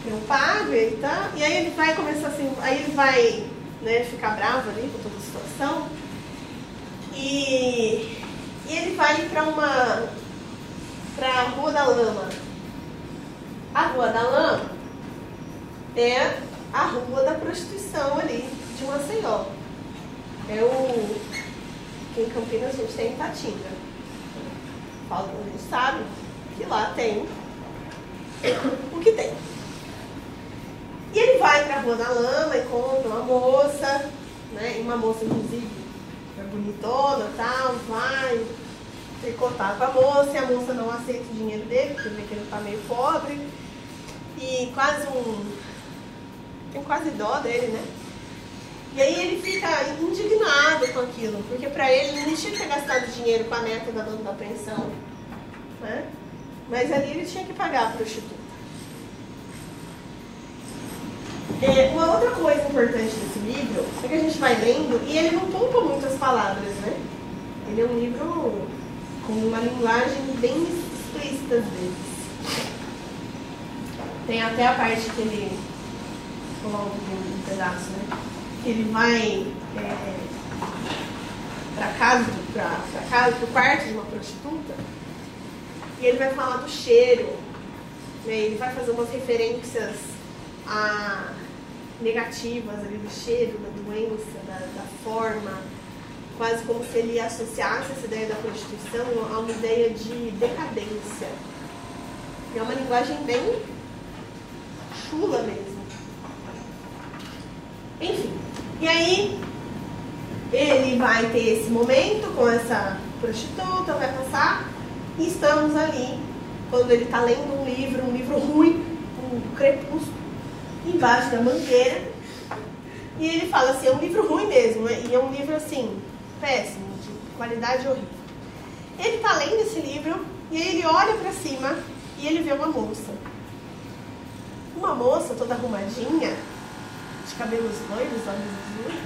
Eu pago, ele tá. E aí ele vai começar assim, aí ele vai né, ficar bravo ali com toda a situação. E, e ele vai para uma. para a Rua da Lama. A Rua da Lama é a rua da prostituição ali de Maceió. É o. Aqui em Campinas a gente tem Tatinga. Gente sabe que lá tem o que tem. E ele vai pra Rua da Lama, encontra uma moça, né? E uma moça, inclusive, é bonitona e tal, vai tricotar com a moça, e a moça não aceita o dinheiro dele, porque vê que ele tá meio pobre. E quase um. Tem quase dó dele, né? E aí ele fica indignado com aquilo, porque ele ele não tinha que ter gastado dinheiro com a neta da dona da pensão. Né? Mas ali ele tinha que pagar a prostituta. É, uma outra coisa importante desse livro é que a gente vai lendo e ele não poupa muitas palavras, né? Ele é um livro com uma linguagem bem explícita às vezes. Tem até a parte que ele coloca um pedaço, né? Que ele vai é, para casa, pra casa, pro quarto de uma prostituta e ele vai falar do cheiro, né? Ele vai fazer umas referências a negativas ali do cheiro, da doença, da, da forma, quase como se ele associasse essa ideia da prostituição a uma ideia de decadência. É uma linguagem bem chula mesmo. Enfim, e aí ele vai ter esse momento com essa prostituta, vai passar, e estamos ali, quando ele está lendo um livro, um livro ruim, um crepúsculo, embaixo da mangueira, e ele fala assim, é um livro ruim mesmo, e é um livro assim, péssimo, de qualidade horrível. Ele está lendo esse livro e aí ele olha para cima e ele vê uma moça. Uma moça toda arrumadinha, de cabelos loiros, olhos azuis,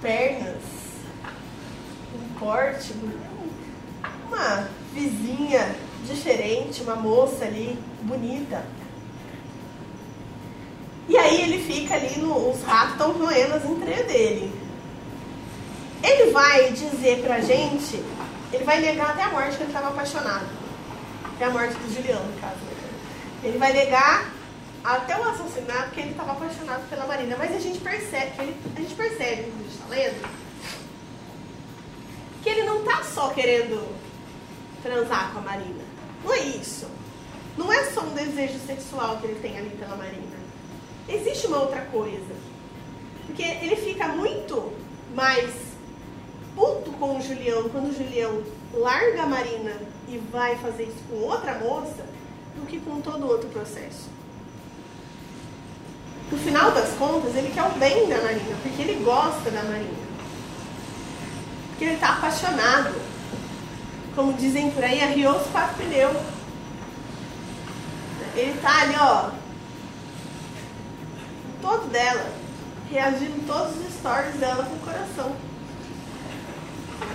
pernas, um corte, uma vizinha diferente, uma moça ali bonita. E aí ele fica ali, no, os ratos estão roendo as entranhas dele. Ele vai dizer pra gente, ele vai negar até a morte que ele estava apaixonado. Até a morte do Juliano, no caso. Ele vai negar até o assassinato que ele estava apaixonado pela Marina. Mas a gente percebe, que ele, a gente percebe, quando a gente está lendo, que ele não está só querendo transar com a Marina. Não é isso. Não é só um desejo sexual que ele tem ali pela Marina. Existe uma outra coisa. Porque ele fica muito mais puto com o Julião quando o Julião larga a Marina e vai fazer isso com outra moça do que com todo outro processo. No final das contas, ele quer o bem da Marina, porque ele gosta da Marina. Porque ele está apaixonado. Como dizem por aí, arriou os quatro pneus. Ele tá ali, ó, todo dela, reagindo todos os stories dela com o coração.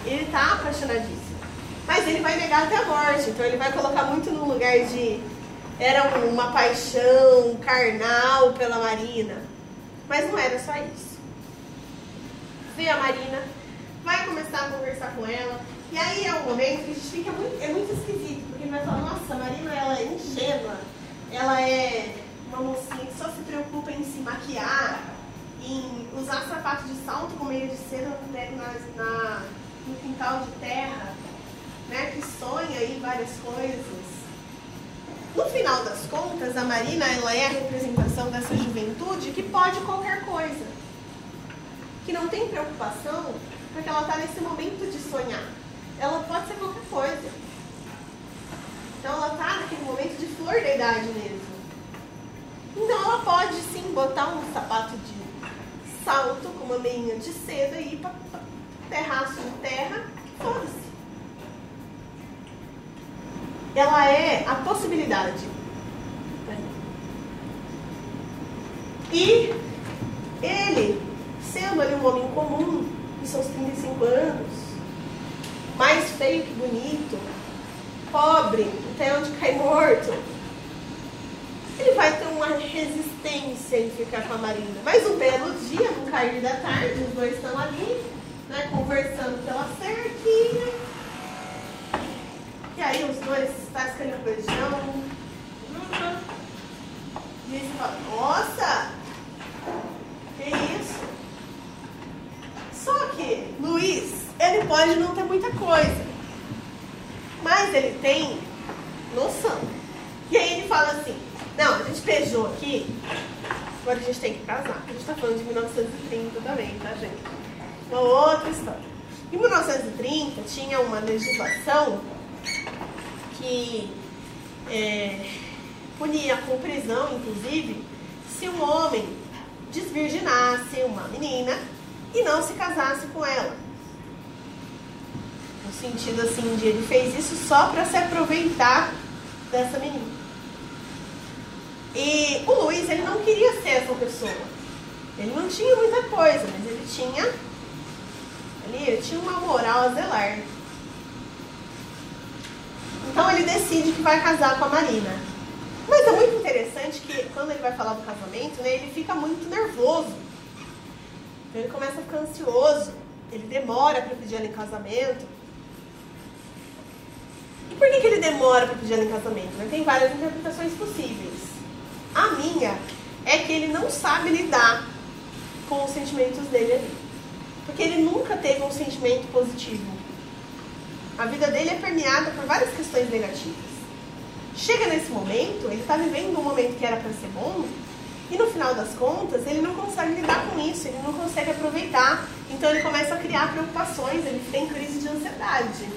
Ele tá apaixonadíssimo. Mas ele vai negar até a morte, então ele vai colocar muito no lugar de era uma paixão carnal pela Marina. Mas não era só isso. Vê a Marina, vai começar a conversar com ela, e aí é um momento que a gente fica muito, é muito esquisito, porque vai falar, nossa, a Marina ela é ingênua, ela é uma mocinha que só se preocupa em se maquiar, em usar sapato de salto com meia de seda na, na, no quintal de terra, né, que sonha aí várias coisas. No final das contas, a Marina ela é a representação dessa juventude que pode qualquer coisa. Que não tem preocupação porque ela está nesse momento de sonhar. Ela pode ser qualquer coisa. Então ela está naquele momento de flor da idade mesmo. Então ela pode sim botar um sapato de salto com uma meinha de seda e ir para terraço de terra, foda-se. Ela é a possibilidade. E ele, sendo ali um homem comum, em seus 35 anos, mais feio que bonito, pobre, até onde cai morto, ele vai ter uma resistência em ficar com a Marina. Mas um belo dia, no cair da tarde, os dois estão ali, né, conversando pela cerquinha. E aí os dois tascam o beijão. E aí você fala, nossa, que isso? Só que Luiz, ele pode não ter muita coisa. Mas ele tem noção. E aí ele fala assim, não, a gente beijou aqui, agora a gente tem que casar. A gente tá falando de 1930 também, tá, gente? Uma outra história. Em 1930 tinha uma legislação que é, punia com prisão, inclusive, se um homem desvirginasse uma menina e não se casasse com ela. No sentido assim de ele fez isso só para se aproveitar dessa menina. E o Luiz ele não queria ser essa pessoa. Ele não tinha muita coisa, mas ele tinha. Ali, ele tinha uma moral a zelar. Então ele decide que vai casar com a Marina. Mas é muito interessante que quando ele vai falar do casamento, né, ele fica muito nervoso. Então ele começa a ficar ansioso. Ele demora para pedir ela em casamento. E por que, que ele demora para pedir ela em casamento? Né? Tem várias interpretações possíveis. A minha é que ele não sabe lidar com os sentimentos dele ali. Porque ele nunca teve um sentimento positivo. A vida dele é permeada por várias questões negativas. Chega nesse momento, ele está vivendo um momento que era para ser bom, e no final das contas, ele não consegue lidar com isso, ele não consegue aproveitar. Então ele começa a criar preocupações, ele tem crise de ansiedade.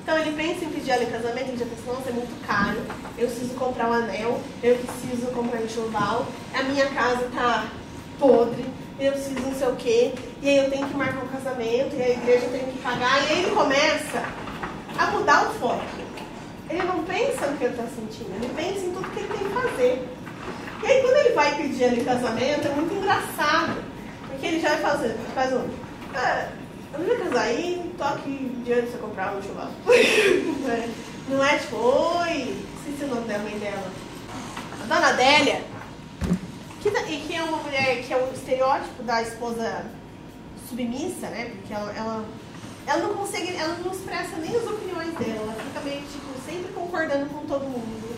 Então ele pensa em pedir ela em casamento, ele já pensa, nossa, é muito caro, eu preciso comprar um anel, eu preciso comprar um enxoval, a minha casa tá podre, eu preciso não sei o quê, e aí eu tenho que marcar um casamento, e a igreja tem que pagar, e aí ele começa a mudar o foco. Ele não pensa no que ele está sentindo, ele pensa em tudo que ele tem que fazer. E aí quando ele vai pedir em casamento, é muito engraçado, porque ele já vai fazer, faz um. Ah, eu não ia casar aí, tô aqui diante de você comprar um churrasco. não é tipo, oi, esqueci o nome da mãe dela. A dona Adélia, que, e que é uma mulher que é o estereótipo da esposa submissa, né? Porque ela, ela, ela não consegue, ela não expressa nem as opiniões dela, ela fica meio tipo, sempre concordando com todo mundo.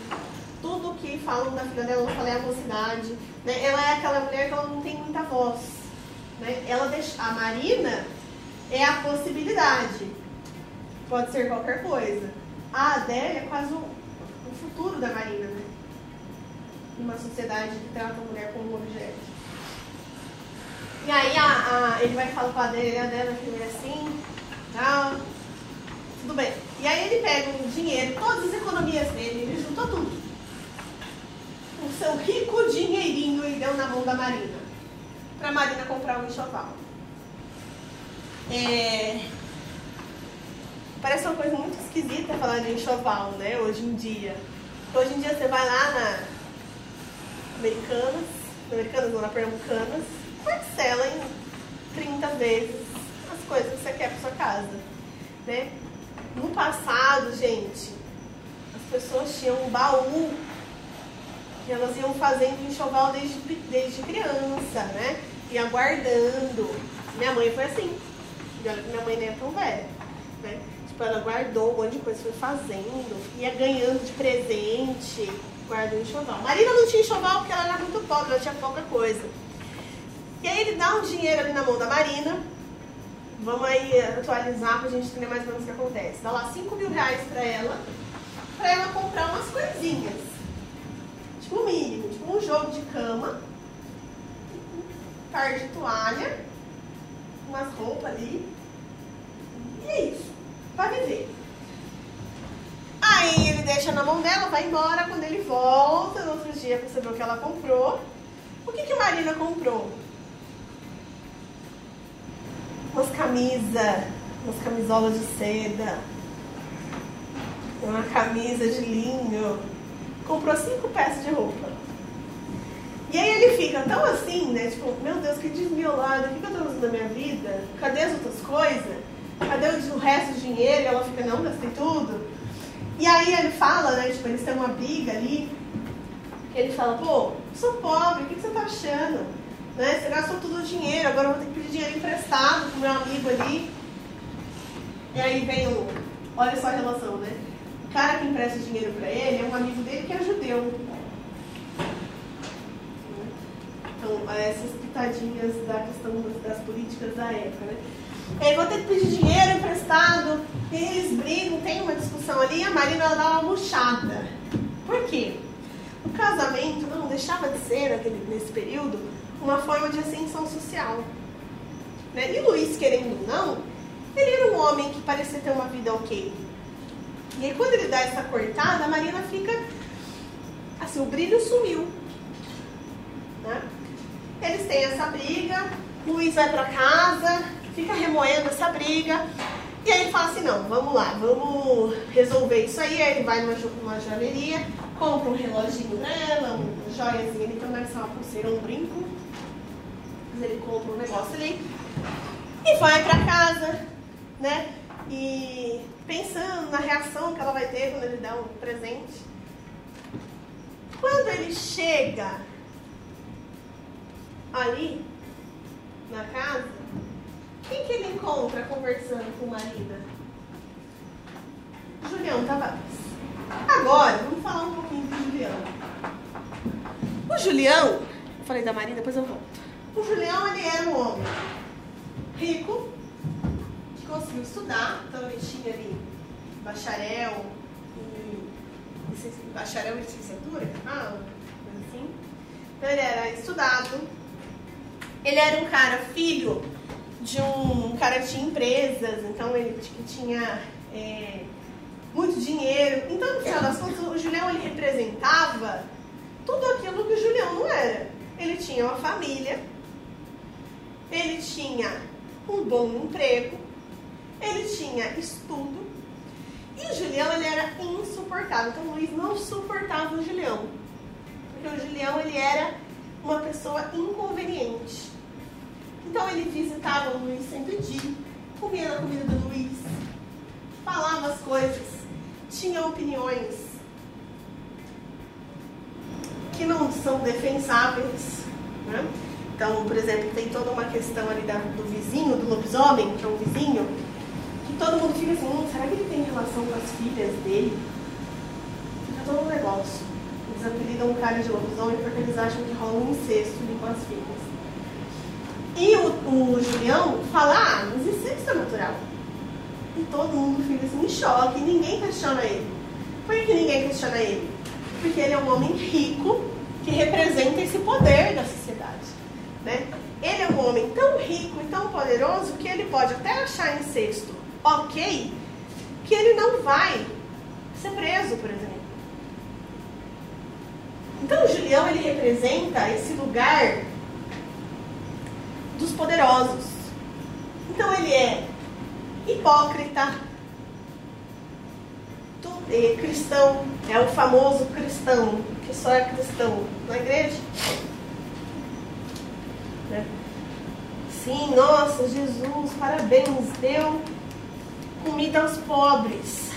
Tudo que falam da filha dela, ela fala é a mocidade. Né? Ela é aquela mulher que ela não tem muita voz. Né? Ela deixa, a Marina é a possibilidade. Pode ser qualquer coisa. A Adélia é quase o, o futuro da Marina, né? Uma sociedade que trata a mulher como um objeto. E aí a, a, ele vai falar com a Adélia, a Adélia que é assim, tal. Tudo bem. E aí ele pega o dinheiro, todas as economias dele, ele juntou tudo. O seu rico dinheirinho e deu na mão da Marina. Pra Marina comprar um enxoval. É... Parece uma coisa muito esquisita falar de enxoval, né? Hoje em dia. Hoje em dia você vai lá na Americanas, na Americanas ou na Pernambucanas, parcela em 30 vezes as coisas que você quer para sua casa, né? No passado, gente, as pessoas tinham um baú que elas iam fazendo enxoval desde, desde criança, né? E aguardando. Minha mãe foi assim. E olha que minha mãe nem é tão velha, né? Tipo, ela guardou um monte de coisa, foi fazendo, ia ganhando de presente, guardou enxoval. Marina não tinha enxoval porque ela era muito pobre, ela tinha pouca coisa. E aí ele dá um dinheiro ali na mão da Marina. Vamos aí atualizar pra gente entender mais ou menos o que acontece. Dá lá 5 mil reais pra ela, pra ela comprar umas coisinhas. Tipo o mínimo, tipo um jogo de cama, um par de toalha, umas roupas ali. E é isso. Vai viver. Aí ele deixa na mão dela, vai embora. Quando ele volta no outro dia pra saber o que ela comprou. O que, que Marina comprou? Umas camisas, umas camisolas de seda, uma camisa de linho. Comprou cinco peças de roupa. E aí ele fica tão assim, né? Tipo, meu Deus, que desmiolado, o que, eu tô fazendo na minha vida? Cadê as outras coisas? Cadê o resto do dinheiro? E ela fica, não, gastei tudo. E aí ele fala, né? Tipo, eles têm uma briga ali. Ele fala, pô, sou pobre, o que você tá achando? Né? Você gastou todo o dinheiro, agora eu vou ter que pedir dinheiro emprestado pro meu amigo ali. E aí vem o. Olha só a relação, né? O cara que empresta dinheiro pra ele é um amigo dele que é judeu. Então, essas pitadinhas da questão das políticas da época, né? Ele vou ter que pedir dinheiro emprestado, eles brigam, tem uma discussão ali, a Marina ela dá uma murchada. Por quê? O casamento não deixava de ser, naquele, nesse período, uma forma de ascensão social. Né? E Luiz, querendo ou não, ele era um homem que parecia ter uma vida ok. E aí quando ele dá essa cortada, a Marina fica assim, o brilho sumiu. Né? Eles têm essa briga, Luiz vai para casa, fica remoendo essa briga. E aí ele fala assim, não, vamos lá, vamos resolver isso aí. Aí ele vai numa, numa joalheria, compra um reloginho nela, um joias. E ele também uma pulseira, um brinco. Ele compra um negócio ali e vai para casa, né? E pensando na reação que ela vai ter quando ele dá um presente. Quando ele chega ali na casa, quem que ele encontra conversando com o marido? Julião Tavares. Agora, vamos falar um pouquinho do Julião. O Julião, eu falei da Maria, depois eu volto. O Julião, ele era um homem rico, que conseguiu estudar, então ele tinha ali bacharel em bacharel em licenciatura, ah, coisa assim. Então ele era estudado, ele era um cara filho de um cara que tinha empresas, então ele tinha é, muito dinheiro. Então, no final das contas, o Julião ele representava tudo aquilo que o Julião não era. Ele tinha uma família, ele tinha um bom emprego, ele tinha estudo, e o Julião ele era insuportável. Então o Luiz não suportava o Julião. Porque o Julião ele era uma pessoa inconveniente. Então ele visitava o Luiz sempre dia, comia na comida do Luiz, falava as coisas, tinha opiniões que não são defensáveis. Né? Então, por exemplo, tem toda uma questão ali do vizinho, do lobisomem, que é um vizinho, que todo mundo fica assim, hum, será que ele tem relação com as filhas dele? Fica todo um negócio. Eles apelidam o cara de lobisomem porque eles acham que rola um incesto ali com as filhas. E o, o Julião fala, ah, mas incesto é natural. E todo mundo fica assim em choque, ninguém questiona ele. Por que ninguém questiona ele? Porque ele é um homem rico que representa esse poder da sociedade. Né? Ele é um homem tão rico e tão poderoso que ele pode até achar incesto ok, que ele não vai ser preso, por exemplo. Então Julião ele representa esse lugar dos poderosos. Então ele é hipócrita, é cristão, é o famoso cristão, que só é cristão na igreja. Né? Sim, nossa, Jesus, parabéns, deu comida aos pobres.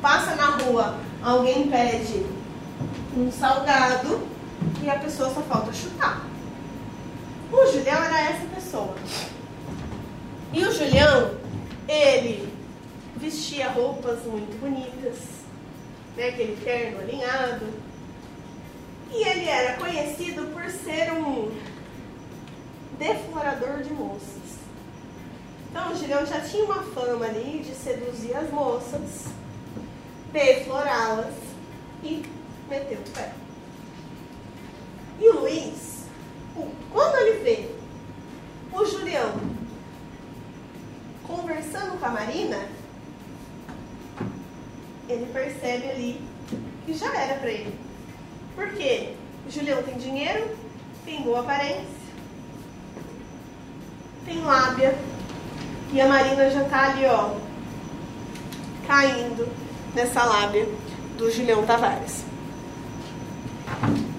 Passa na rua, alguém pede um salgado e a pessoa só falta chutar. O Julião era essa pessoa. E o Julião, ele vestia roupas muito bonitas, né, aquele terno alinhado. E ele era conhecido por ser um deflorador de moças. Então o Julião já tinha uma fama ali de seduzir as moças, deflorá-las e meter o pé. E o Luiz, quando ele vê o Julião conversando com a Marina, ele percebe ali que já era para ele. Porque o Julião tem dinheiro, tem boa aparência, tem lábia, e a Marina já tá ali, ó, caindo nessa lábia do Julião Tavares.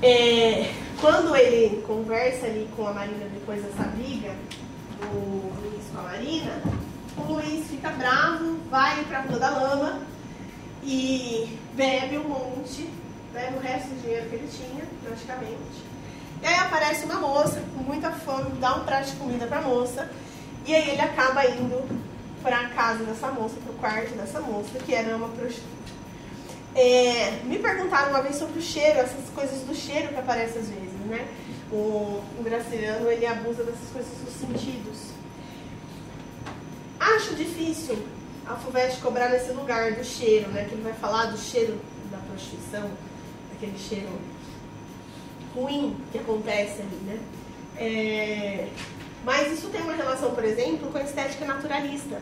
É, quando ele conversa ali com a Marina depois dessa briga do Luiz com a Marina, o Luiz fica bravo, vai pra Rua da Lama e bebe um monte, bebe o resto do dinheiro que ele tinha, praticamente. E aí aparece uma moça com muita fome, dá um prato de comida pra moça e aí ele acaba indo para a casa dessa moça, para o quarto dessa moça, que era uma prostituta. É, me perguntaram uma vez sobre o cheiro, essas coisas do cheiro que aparecem às vezes, né? O, o graciliano, ele abusa dessas coisas dos sentidos. Acho difícil a FUVEST cobrar nesse lugar do cheiro, né? Que ele vai falar do cheiro da prostituição, aquele cheiro ruim que acontece ali, né? É, mas isso tem uma relação, por exemplo, com a estética naturalista.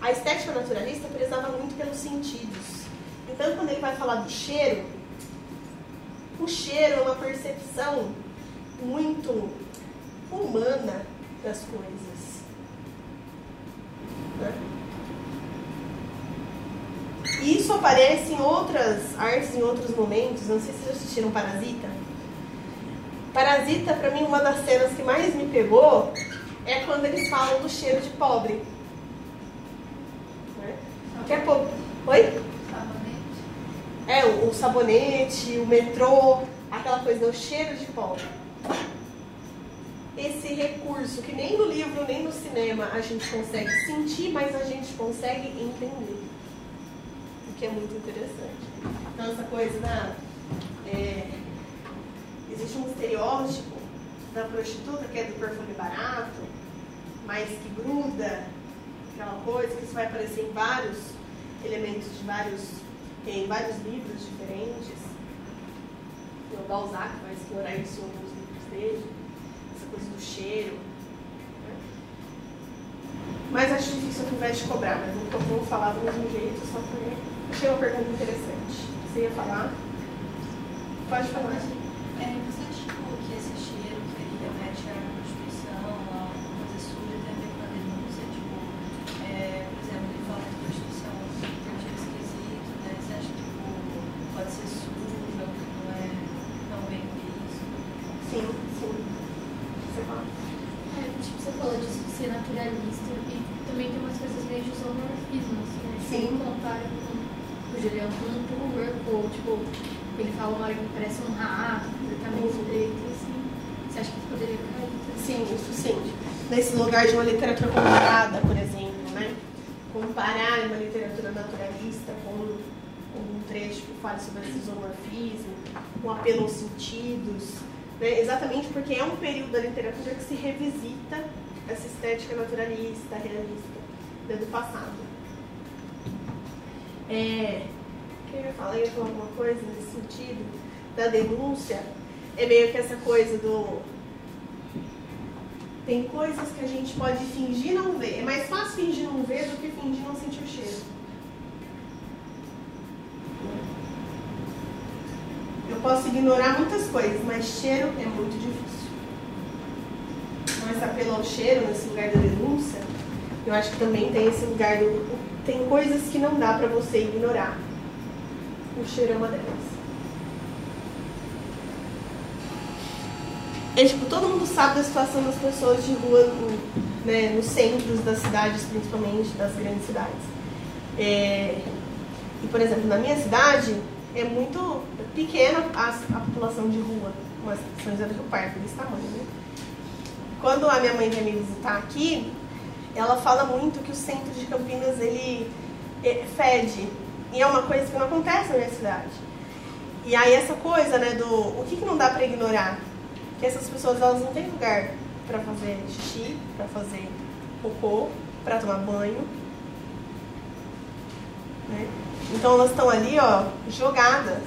A estética naturalista prezava muito pelos sentidos. Então, quando ele vai falar do cheiro, o cheiro é uma percepção muito humana das coisas. Né? E isso aparece em outras artes, em outros momentos. Não sei se vocês assistiram Parasita. Parasita, pra mim, uma das cenas que mais me pegou é quando eles falam do cheiro de pobre. Né? Que é pobre. Oi? Sabonete. É, o, o sabonete, o metrô, aquela coisa, o cheiro de pobre. Esse recurso que nem no livro nem no cinema a gente consegue sentir, mas a gente consegue entender. O que é muito interessante. Então, essa coisa da. é, existe um estereótipo da prostituta que é do perfume barato, mas que gruda, aquela coisa que isso vai aparecer em vários elementos de vários, em vários livros diferentes. O Balzac vai explorar isso em alguns livros dele, essa coisa do cheiro. né? Mas acho difícil ao invés de cobrar, mas eu vou falar do mesmo jeito, só porque achei uma pergunta interessante. Você ia falar? Pode falar. É, você acha que esse cheiro que ele remete à prostituição, a uma coisa suja, tem a ver com a denúncia? Tipo, é, por exemplo, ele fala de prostituição tem um cheiro esquisito, né? Você acha que tipo, pode ser sujo, ou que não é tão bem visto? Sim, sim. Você fala. É, tipo, você falou disso de ser naturalista e também tem umas coisas meio de zoomorfismo, assim, né? Tipo, Sim. ele compara com o Julião com um porco, ou tipo, ele fala uma hora que parece um rato, completamente preto, assim. Você acha que isso poderia cair? também? Sim, isso sim. Lugar de uma literatura comparada, por exemplo, né? Comparar uma literatura naturalista com, com um trecho que fala sobre esse isomorfismo, um apelo aos sentidos, né? exatamente porque é um período da literatura que se revisita essa estética naturalista, realista, né, do passado. É, o que eu falar alguma coisa nesse sentido da denúncia. É meio que essa coisa do tem coisas que a gente pode fingir não ver. É mais fácil fingir não ver do que fingir não sentir o cheiro. Eu posso ignorar muitas coisas, mas cheiro é muito difícil. Então, esse apelo ao cheiro, nesse lugar da denúncia, eu acho que também tem esse lugar do. Tem coisas que não dá pra você ignorar. O cheiro é uma delas. É tipo, todo mundo sabe da situação das pessoas de rua no- né, nos centros das cidades, principalmente das grandes cidades. É, e, por exemplo, na minha cidade é muito pequena a, a população de rua, mas São José do Rio Parque, desse tamanho, né? Quando a minha mãe vem me visitar aqui, ela fala muito que o centro de Campinas, ele é, fede. E é uma coisa que não acontece na minha cidade. E aí essa coisa, né, do o que, que não dá pra ignorar? Que essas pessoas elas não têm lugar pra fazer xixi, pra fazer cocô, pra tomar banho. Né? Então elas estão ali, ó, jogadas,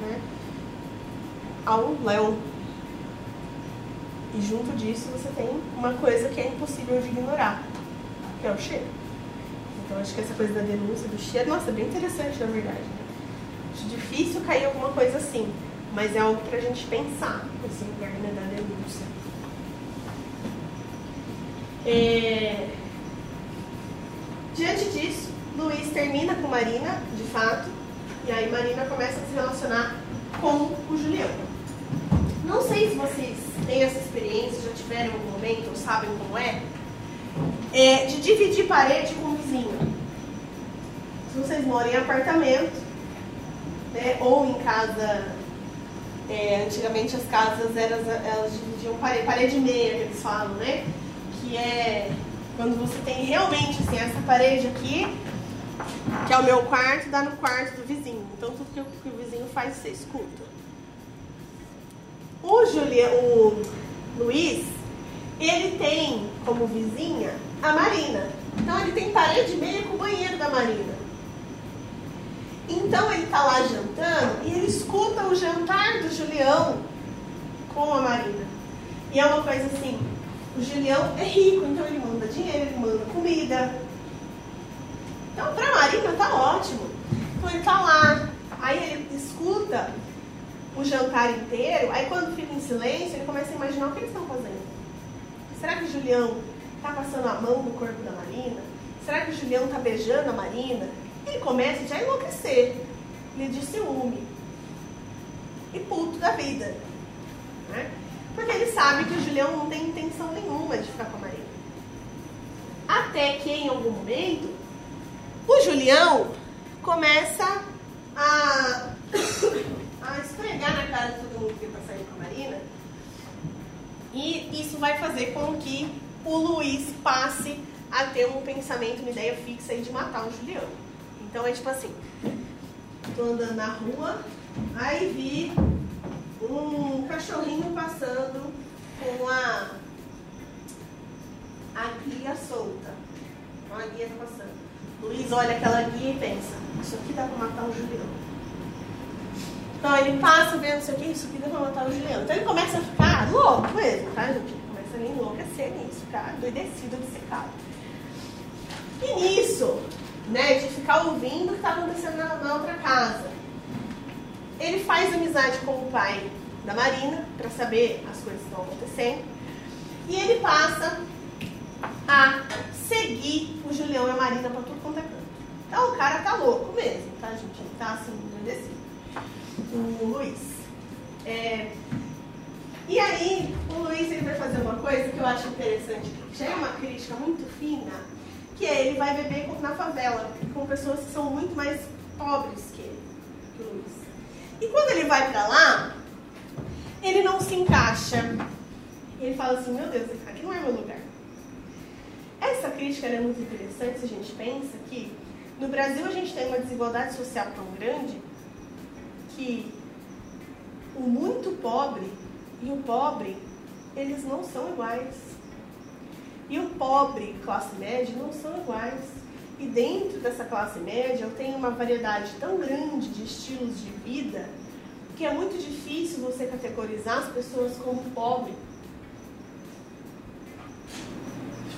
né? Ao léu. E junto disso você tem uma coisa que é impossível de ignorar, que é o cheiro. Então acho que essa coisa da denúncia do cheiro, nossa, é bem interessante na verdade. né? Acho difícil cair alguma coisa assim, mas é algo pra gente pensar, esse lugar né, da denúncia. É... Diante disso, Luiz termina com Marina, de fato, e aí Marina começa a se relacionar com o Julião. Não sei se vocês têm essa experiência, já tiveram algum momento, ou sabem como é, é de dividir parede com o vizinho. Se vocês moram em apartamento, né, ou em casa, é, antigamente as casas elas, elas dividiam parede, parede meia, que eles falam, né? Que é quando você tem realmente assim, essa parede aqui, que é o meu quarto, dá no quarto do vizinho. Então tudo que que o vizinho faz você escuta. O, Julia, o Luiz, ele tem como vizinha a Marina. Então ele tem parede meia com o banheiro da Marina. Então ele tá lá jantando e ele escuta o jantar do Julião com a Marina. E é uma coisa assim, o Julião é rico, então ele manda dinheiro, ele manda comida. Então pra Marina tá ótimo. Então ele tá lá, aí ele escuta o jantar inteiro, aí quando fica em silêncio, ele começa a imaginar o que eles estão fazendo. Será que o Julião tá passando a mão no corpo da Marina? Será que o Julião tá beijando a Marina? Ele começa já a enlouquecer. Ele de ciúme. E puto da vida. Né? Porque ele sabe que o Julião não tem intenção nenhuma de ficar com a Marina. Até que em algum momento o Julião começa a, a esfregar na cara de todo mundo que vai sair com a Marina. E isso vai fazer com que o Luiz passe a ter um pensamento, uma ideia fixa de matar o Julião. Então é tipo assim, tô andando na rua, aí vi um cachorrinho passando com a, a guia solta. Uma guia tá passando. Luiz olha aquela guia e pensa, isso aqui dá pra matar o Julião. Então ele passa vendo isso aqui, isso aqui dá pra matar o Julião. Então ele começa a ficar louco mesmo, tá, gente? Começa a enlouquecer nisso, ficar doidecido de secado. E nisso, né, de ficar ouvindo o que está acontecendo na, na, outra casa, ele faz amizade com o pai da Marina para saber as coisas que estão acontecendo. E ele passa a seguir o Julião e a Marina para tudo quanto é canto. Então o cara tá louco mesmo, tá, gente? Ele tá assim, endurecido. O Luiz. É... E aí, o Luiz ele vai fazer uma coisa que eu acho interessante, que já é uma crítica muito fina que é ele vai beber na favela, com pessoas que são muito mais pobres que ele, que o Luiz. E quando ele vai para lá, ele não se encaixa. Ele fala assim, meu Deus, aqui não é meu lugar. Essa crítica é muito interessante se a gente pensa que no Brasil a gente tem uma desigualdade social tão grande que o muito pobre e o pobre, eles não são iguais. E o pobre e classe média não são iguais. E dentro dessa classe média eu tenho uma variedade tão grande de estilos de vida que é muito difícil você categorizar as pessoas como pobre.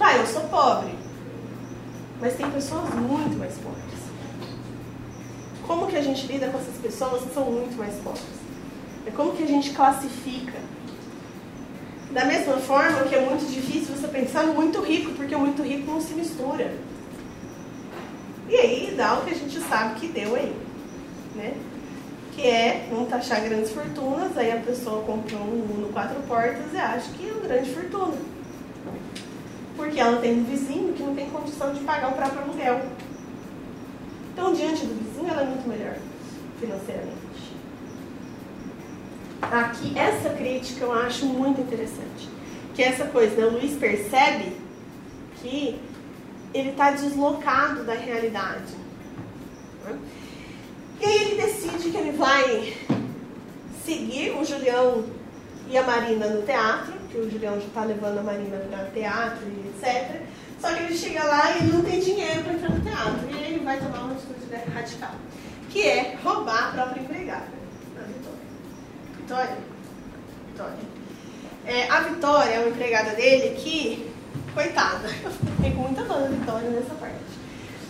Ah, eu sou pobre. Mas tem pessoas muito mais pobres. Como que a gente lida com essas pessoas que são muito mais pobres? É como que a gente classifica da mesma forma que é muito difícil você pensar no muito rico, porque o muito rico não se mistura. E aí dá o que a gente sabe que deu aí, né? Que é não taxar grandes fortunas, aí a pessoa comprou um Uno quatro portas e acha que é uma grande fortuna. Porque ela tem um vizinho que não tem condição de pagar o próprio aluguel. Então, diante do vizinho, ela é muito melhor financeiramente. Aqui, essa crítica eu acho muito interessante. Que é essa coisa, né? o Luiz percebe que ele está deslocado da realidade. Né? E aí ele decide que ele vai seguir o Julião e a Marina no teatro, que o Julião já está levando a Marina para teatro e etc. Só que ele chega lá e não tem dinheiro para entrar no teatro. E aí ele vai tomar uma atitude radical, que é roubar a própria empregada. Vitória? Vitória. É, a Vitória é uma empregada dele que, coitada, eu fiquei com muita dor da Vitória nessa parte.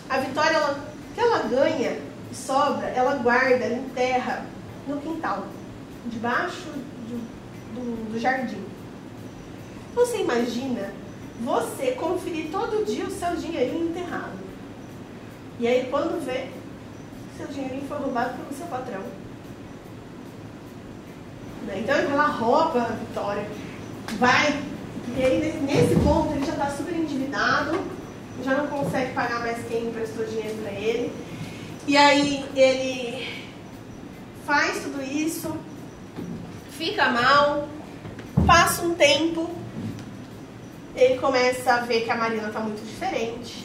A Vitória, ela, que ela ganha e sobra, ela guarda, ela enterra no quintal, debaixo do, do, do jardim. Você imagina você conferir todo dia o seu dinheirinho enterrado. E aí quando vê, seu dinheirinho foi roubado pelo seu patrão. Né? Então ela rouba a Vitória, vai, e aí nesse ponto ele já está super endividado, já não consegue pagar mais quem emprestou dinheiro para ele. E aí ele faz tudo isso, fica mal, passa um tempo, ele começa a ver que a Marina está muito diferente,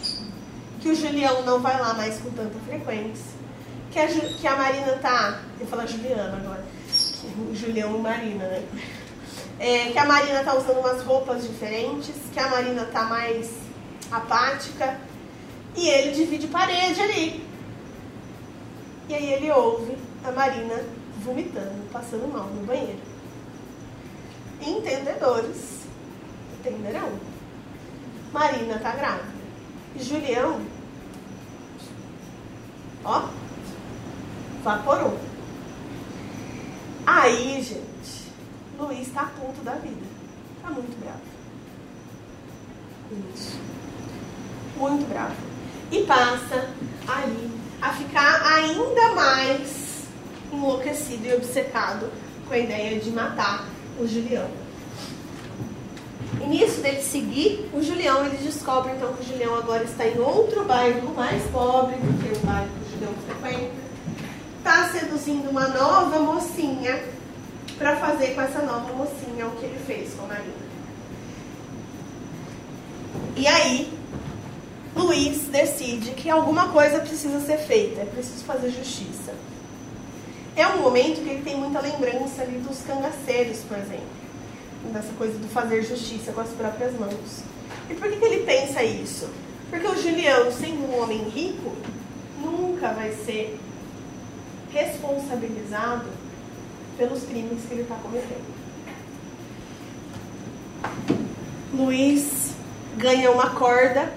que o Julião não vai lá mais com tanta frequência, que a, que a Marina tá. Eu vou falar Juliana agora Julião e Marina, né? É, que a Marina tá usando umas roupas diferentes, que a Marina tá mais apática. E ele divide parede ali. E aí ele ouve a Marina vomitando, passando mal no banheiro. Entendedores entenderão. Marina tá grávida. Julião, ó, vaporou. Aí, gente, Luiz está puto da vida. Está muito bravo. Isso. Muito bravo. E passa ali a ficar ainda mais enlouquecido e obcecado com a ideia de matar o Julião. E nisso dele seguir o Julião, ele descobre então que o Julião agora está em outro bairro mais pobre do que o bairro que o Julião frequenta. Está seduzindo uma nova mocinha para fazer com essa nova mocinha o que ele fez com a Marina. E aí, Luiz decide que alguma coisa precisa ser feita, é preciso fazer justiça. É um momento que ele tem muita lembrança ali dos cangaceiros, por exemplo. Dessa coisa do fazer justiça com as próprias mãos. E por que, que ele pensa isso? Porque o Julião, sendo um homem rico, nunca vai ser responsabilizado pelos crimes que ele está cometendo. Luiz ganha uma corda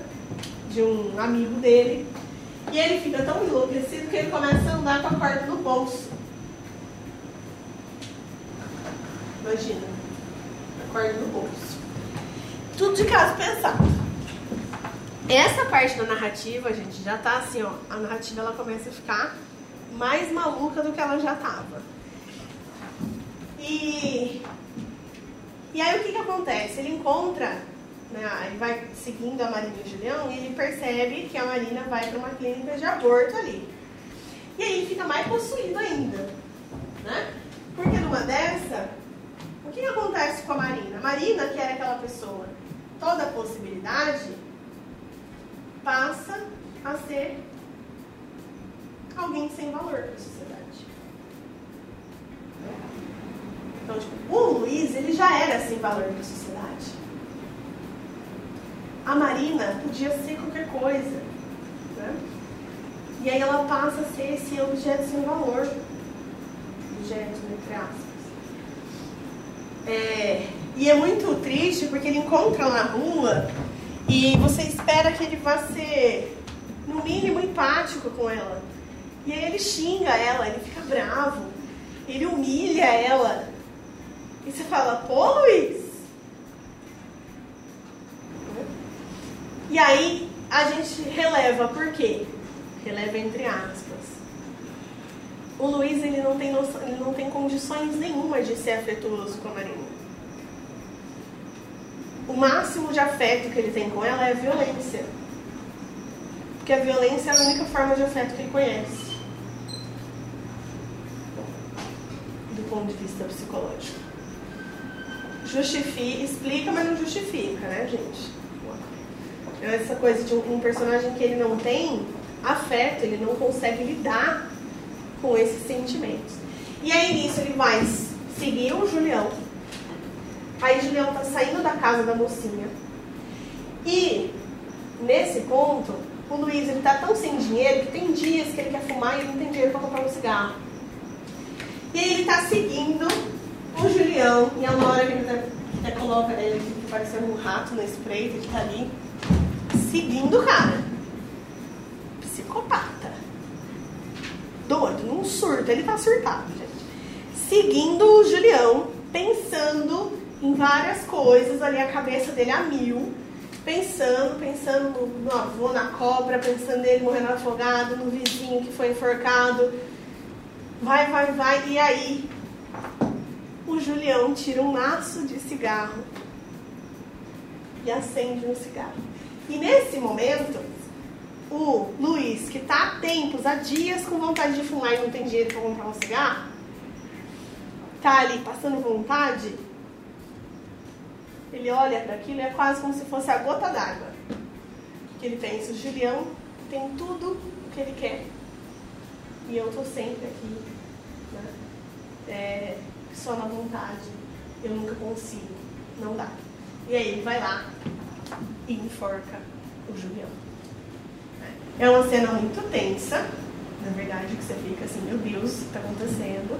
de um amigo dele e ele fica tão enlouquecido que ele começa a andar com a corda no bolso. Imagina, a corda no bolso. Tudo de caso pensado. Essa parte da narrativa, gente, já tá assim, ó. A narrativa ela começa a ficar mais maluca do que ela já tava. E, e aí o que, que acontece? Ele encontra, né, ele vai seguindo a Marina e o Julião e ele percebe que a Marina vai para uma clínica de aborto ali. E aí fica mais possuído ainda. Né? Porque numa dessa, o que, que acontece com a Marina? A Marina, que era aquela pessoa, toda possibilidade, passa a ser alguém sem valor para a sociedade. Então, tipo, o Luiz, ele já era sem valor para a sociedade. A Marina podia ser qualquer coisa. Né? E aí ela passa a ser esse objeto sem valor. Objeto, entre aspas. É, e é muito triste porque ele encontra na rua e você espera que ele vá ser, no mínimo, empático com ela. E aí ele xinga ela, ele fica bravo, ele humilha ela. E você fala, pô Luiz! E aí a gente releva, por quê? Releva entre aspas. O Luiz ele não tem noção, ele não tem condições nenhuma de ser afetuoso com a Marina. O máximo de afeto que ele tem com ela é a violência. Porque a violência é a única forma de afeto que ele conhece. Ponto de vista psicológico. Justifica, explica, mas não justifica, né, gente? Essa coisa de um personagem que ele não tem afeto, ele não consegue lidar com esses sentimentos. E aí nisso ele vai seguir o Julião. Aí o Julião tá saindo da casa da mocinha. E nesse ponto, o Luiz ele tá tão sem dinheiro que tem dias que ele quer fumar e ele não tem dinheiro para comprar um cigarro. E aí ele tá seguindo o Julião, e uma hora que ele até, coloca ele aqui, parecendo um rato no spray, ele tá ali, seguindo o cara. Psicopata. Doido, num surto. Ele tá surtado, gente. Seguindo o Julião, pensando em várias coisas ali, a cabeça dele a mil. Pensando, pensando no, no avô, na cobra, pensando nele morrendo afogado, no vizinho que foi enforcado. Vai, vai, vai. E aí, o Julião tira um maço de cigarro e acende um cigarro. E nesse momento, o Luiz, que está há tempos, há dias com vontade de fumar e não tem dinheiro para comprar um cigarro, tá ali passando vontade, ele olha para aquilo e é quase como se fosse a gota d'água. Que ele pensa, o Julião tem tudo o que ele quer. E eu tô sempre aqui, né? É, só na vontade. Eu nunca consigo. Não dá. E aí ele vai lá e enforca o Julião. É uma cena muito tensa, na verdade, que você fica assim, meu Deus, o que está acontecendo?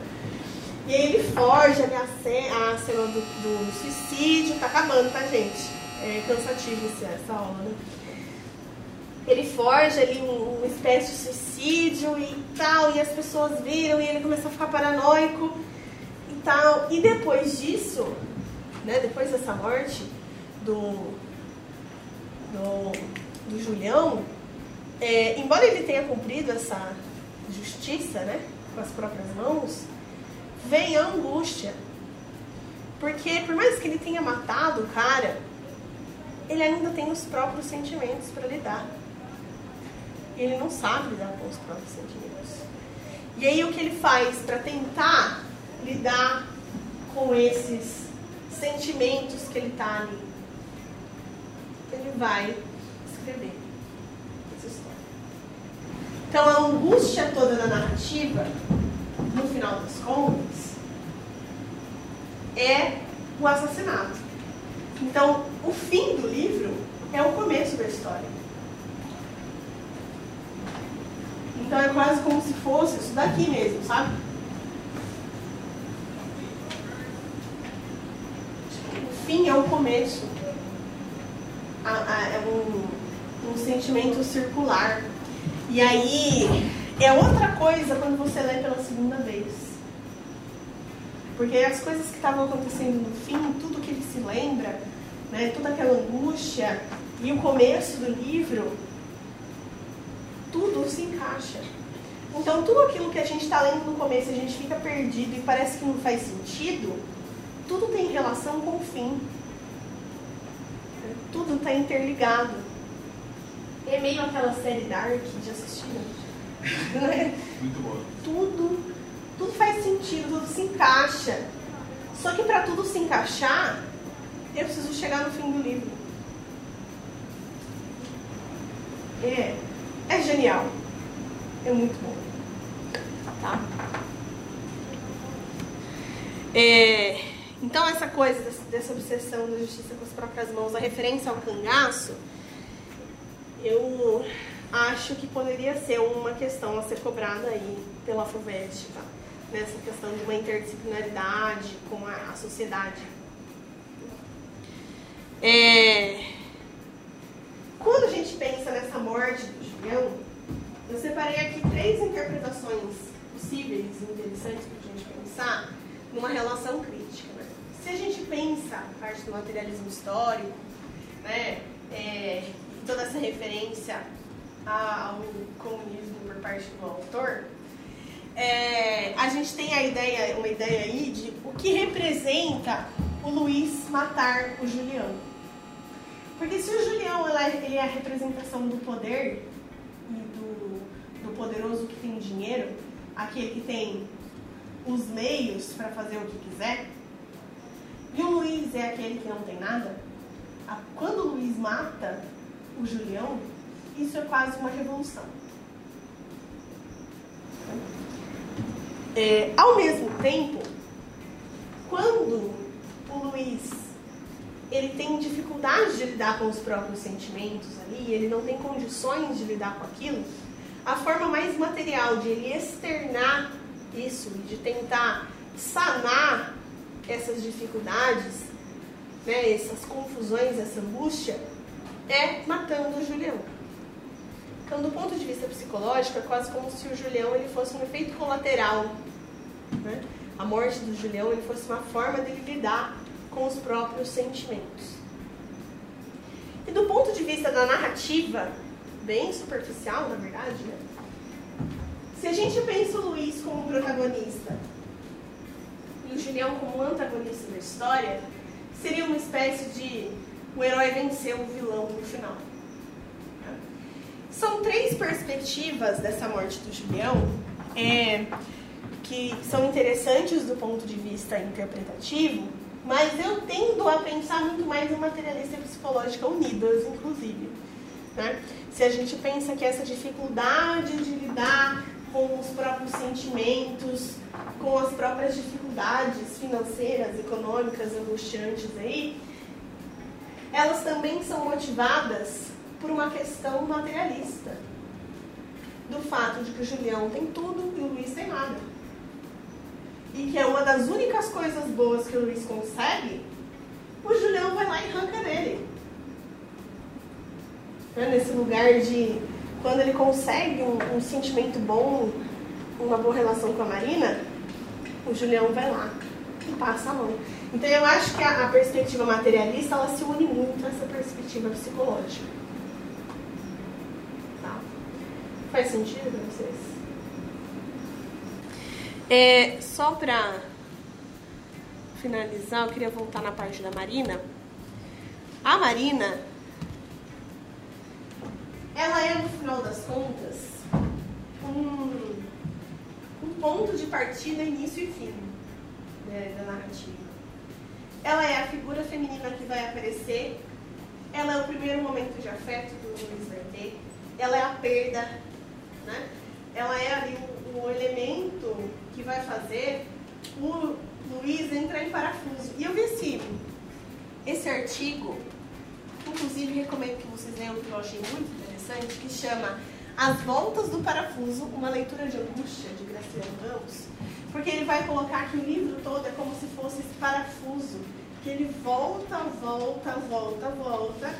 E aí ele forja cena, a cena do, do, suicídio, tá acabando, tá, gente? É cansativo essa aula, né? Ele forja ali um, uma espécie de suicídio e tal, e as pessoas viram e ele começa a ficar paranoico e tal. E depois disso, né, depois dessa morte do, do, do Julião, é, embora ele tenha cumprido essa justiça, né, com as próprias mãos, vem a angústia. Porque por mais que ele tenha matado o cara, ele ainda tem os próprios sentimentos para lidar. Ele não sabe lidar com os próprios sentimentos. E aí o que ele faz para tentar lidar com esses sentimentos que ele está ali? Ele vai escrever essa história. Então a angústia toda da narrativa, no final das contas, é o assassinato. Então, o fim do livro é o começo da história. Então é quase como se fosse isso daqui mesmo, sabe? O fim é o começo. É um, um sentimento circular. E aí é outra coisa quando você lê pela segunda vez. Porque as coisas que estavam acontecendo no fim, tudo que ele se lembra, né, toda aquela angústia e o começo do livro, tudo se encaixa. Então, tudo aquilo que a gente está lendo no começo e a gente fica perdido e parece que não faz sentido, tudo tem relação com o fim. Tudo está interligado. É meio aquela série Dark, já assistiram? Né? Muito bom. tudo, tudo faz sentido, tudo se encaixa. Só que para tudo se encaixar, eu preciso chegar no fim do livro. É, é genial. É muito bom. Tá? É, então essa coisa dessa, obsessão da justiça com as próprias mãos, a referência ao cangaço, eu acho que poderia ser uma questão a ser cobrada aí pela FUVEST, tá? Nessa questão de uma interdisciplinaridade com a, a sociedade. É, Quando a gente pensa nessa morte do Julião, eu separei aqui três interpretações possíveis e interessantes para a gente pensar numa relação crítica. Né? Se a gente pensa a parte do materialismo histórico, né, é, toda essa referência ao comunismo por parte do autor, é, a gente tem a ideia, uma ideia aí de o que representa o Luiz matar o Julião. Porque se o Julião é, ele é a representação do poder e do, do poderoso que tem dinheiro, aquele que tem os meios para fazer o que quiser, e o Luiz é aquele que não tem nada, quando o Luiz mata o Julião, isso é quase uma revolução. É, ao mesmo tempo, quando o Luiz ele tem dificuldade de lidar com os próprios sentimentos ali, ele não tem condições de lidar com aquilo, a forma mais material de ele externar isso e de tentar sanar essas dificuldades, né, essas confusões, essa angústia, é matando o Julião. Então, do ponto de vista psicológico, é quase como se o Julião ele fosse um efeito colateral. Né? A morte do Julião ele fosse uma forma dele lidar com os próprios sentimentos. E do ponto de vista da narrativa, bem superficial, na verdade, né? se a gente pensa o Luiz como protagonista e o Julião como antagonista da história, seria uma espécie de o herói venceu o vilão no final. São três perspectivas dessa morte do Julião é, que são interessantes do ponto de vista interpretativo, mas eu tendo a pensar muito mais em materialista e psicológica unidas, inclusive. Né? Se a gente pensa que essa dificuldade de lidar com os próprios sentimentos, com as próprias dificuldades financeiras, econômicas, angustiantes aí, elas também são motivadas por uma questão materialista. Do fato de que o Julião tem tudo e o Luiz tem nada. E que é uma das únicas coisas boas que o Luiz consegue, o Julião vai lá e arranca dele. Né? Nesse lugar de quando ele consegue um, um sentimento bom, uma boa relação com a Marina, o Julião vai lá e passa a mão. Então eu acho que a, a perspectiva materialista ela se une muito a essa perspectiva psicológica. Tá? Faz sentido para vocês? É, só para finalizar, eu queria voltar na parte da Marina. A Marina, ela é, no final das contas, um, um ponto de partida, início e fim né, da narrativa. Ela é a figura feminina que vai aparecer, ela é o primeiro momento de afeto que o Luiz vai ter, ela é a perda, né? ela é ali o, o elemento que vai fazer o Luiz entrar em parafuso. E eu vi esse, esse artigo, inclusive recomendo que vocês leiam, que eu achei muito interessante, que chama As Voltas do Parafuso, uma leitura de angústia, de Graciano Ramos, porque ele vai colocar que o livro todo é como se fosse esse parafuso, que ele volta, volta, volta, volta,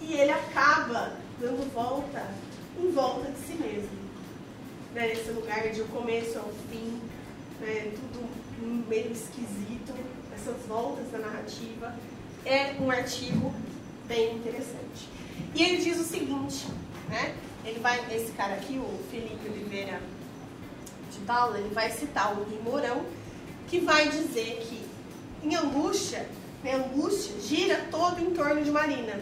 e ele acaba dando volta em volta de si mesmo. Né? Esse lugar de o começo ao fim, né? tudo meio esquisito, essas voltas da narrativa. É um artigo bem interessante. E ele diz o seguinte, né? Ele vai, esse cara aqui, o Felipe Oliveira de Paula, ele vai citar o Rui Mourão, que vai dizer que em angústia, né, angústia gira todo em torno de Marina.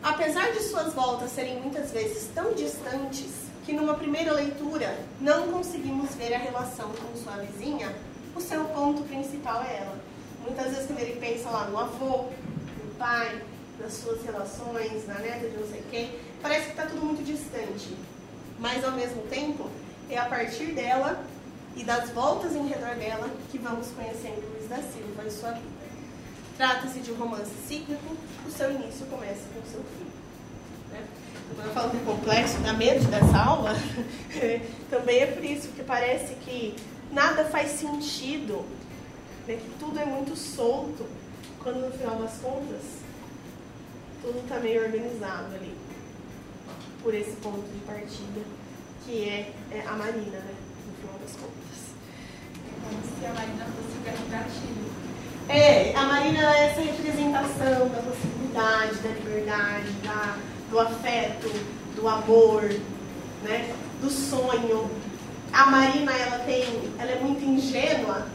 Apesar de suas voltas serem muitas vezes tão distantes que numa primeira leitura não conseguimos ver a relação com sua vizinha, o seu ponto principal é ela. Muitas vezes quando ele pensa lá no avô, no pai, nas suas relações, na neta de não sei quem, parece que está tudo muito distante. Mas ao mesmo tempo, é a partir dela e das voltas em redor dela que vamos conhecendo Luiz da Silva e sua vida. Trata-se de um romance cíclico, o seu início começa com o seu fim. Quando eu falo que é complexo, dá medo dessa aula, também é por isso, porque parece que nada faz sentido, né? que tudo é muito solto, quando no final das contas, tudo está meio organizado ali, por esse ponto de partida, que é, é a Marina, né? no final das contas. É como se a Marina fosse o gatilho. É, a Marina é essa representação da possibilidade, da liberdade, da, do afeto, do amor, né? do sonho. A Marina, ela tem, ela é muito ingênua,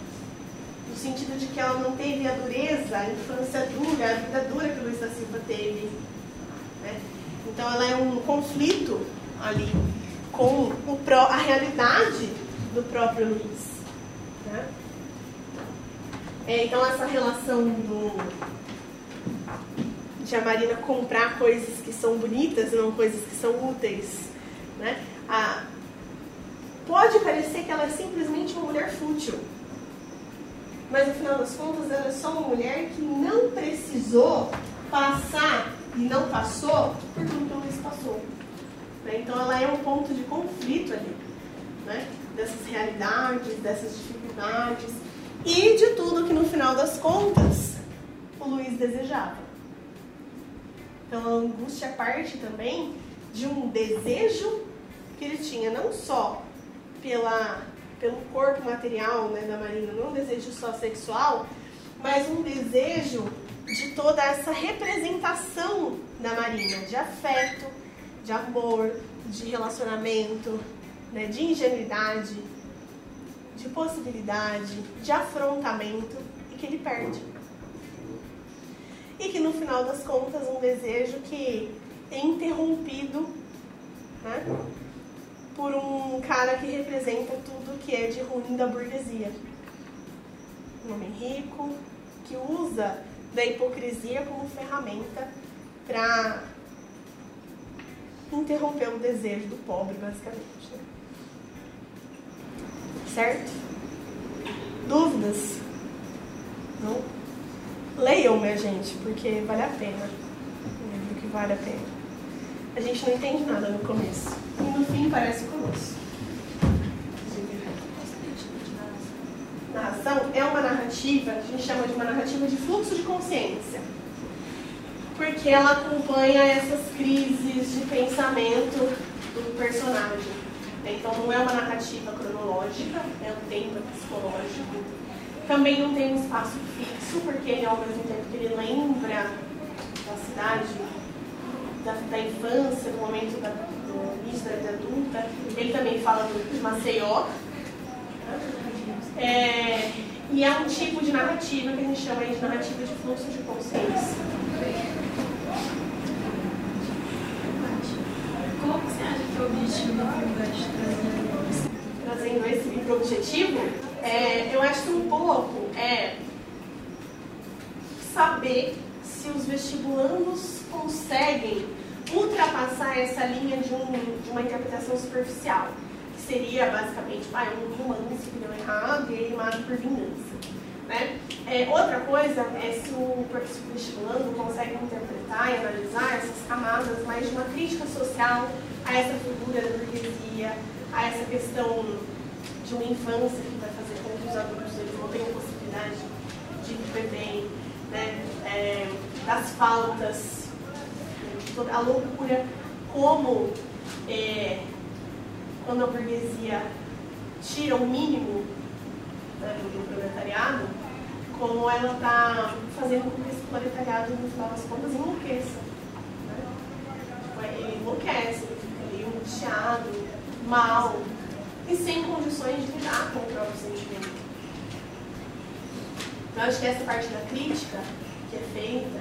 no sentido de que ela não teve a dureza, a infância dura, a vida dura que o Luiz da Silva teve. Né? Então ela é um conflito ali com o pró, a realidade do próprio Luiz. Né? É, então essa relação do, de a Marina comprar coisas que são bonitas e não coisas que são úteis. Né? Pode parecer que ela é simplesmente uma mulher fútil. Mas no final das contas ela é só uma mulher que não precisou passar e não passou por tudo que Luiz passou. Né? Então ela é um ponto de conflito ali. Né? Dessas realidades, dessas dificuldades e de tudo que no final das contas o Luiz desejava. Então a angústia parte também de um desejo que ele tinha, não só pela, pelo corpo material né, da Marina, não um desejo só sexual, mas um desejo de toda essa representação da Marina, de afeto, de amor, de relacionamento, né, de ingenuidade, de possibilidade, de afrontamento e que ele perde. E que no final das contas um desejo que é interrompido né, por um cara que representa tudo que é de ruim da burguesia. Um homem rico que usa da hipocrisia como ferramenta para interromper o desejo do pobre, basicamente. Né? Certo? Dúvidas? Não? Leiam, minha gente, porque vale a pena. Um livro que vale a pena. A gente não entende nada no começo. E no fim parece conosco. Narração é uma narrativa, a gente chama de uma narrativa de fluxo de consciência. Porque ela acompanha essas crises de pensamento do personagem. Então não é uma narrativa cronológica, é um tema psicológico. Também não tem um espaço fixo, porque ele, ao mesmo tempo que ele lembra da cidade, da, da infância, do momento da, do início da vida adulta, ele também fala do, de Maceió. É, E é um tipo de narrativa que a gente chama de narrativa de fluxo de consciência. Que você acha que é o objetivo trazendo isso? trazendo esse livro objetivo, é, eu acho que um pouco é saber se os vestibulandos conseguem ultrapassar essa linha de, um, de uma interpretação superficial, que seria basicamente ah, um romance que deu errado e ele mata por vingança. Né? É, outra coisa é se o, se o vestibulando consegue interpretar e analisar essas camadas mais de uma crítica social a essa figura da burguesia, a essa questão de uma infância que vai fazer com que os adultos eles não tenham possibilidade de viver bem, né? É, das faltas, toda a loucura, como é, quando a burguesia tira o mínimo né, do proletariado, como ela está fazendo com que esse proletariado, no final das contas, enlouqueça. Né? Tipo, Ele enlouquece, ele fica angustiado, mal, e sem condições de lidar com o próprio sentimento. Então, acho que essa parte da crítica que é feita,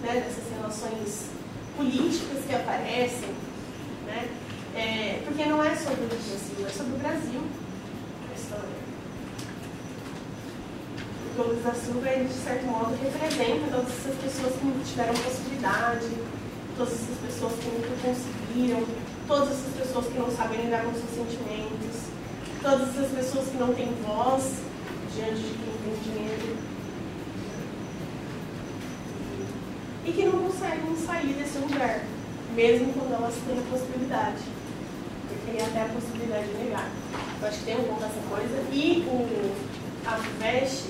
né, dessas relações políticas que aparecem, né, é, porque não é sobre o Brasil, é sobre o Brasil a história. O Douglas da Silva, ele, de certo modo, representa todas essas pessoas que não tiveram possibilidade, todas essas pessoas que nunca conseguiram, todas essas pessoas que não sabem lidar com seus sentimentos, todas essas pessoas que não têm voz diante de quem tem dinheiro e que não conseguem sair desse lugar, mesmo quando elas têm a possibilidade, porque é até a possibilidade de negar. Eu acho que tem um pouco essa coisa. E o, a FUVEST,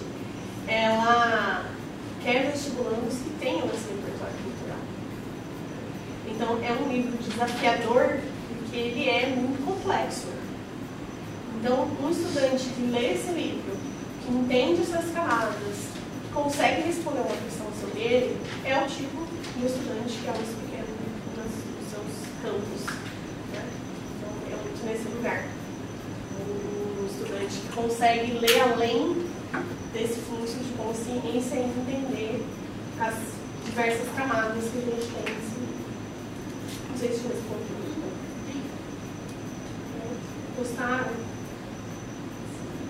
ela quer vestibulandos que tenham esse repertório cultural. Então, é um livro desafiador, porque ele é muito complexo. Então, um estudante que lê esse livro, que entende essas camadas, que consegue responder uma questão sobre ele, é o tipo de estudante que é mais pequeno nos seus campos. Né? Então, é muito nesse lugar. Um estudante que consegue ler além desse fluxo de consciência e entender as diversas camadas que a gente tem. Assim. Não sei se eu respondi. Gostaram?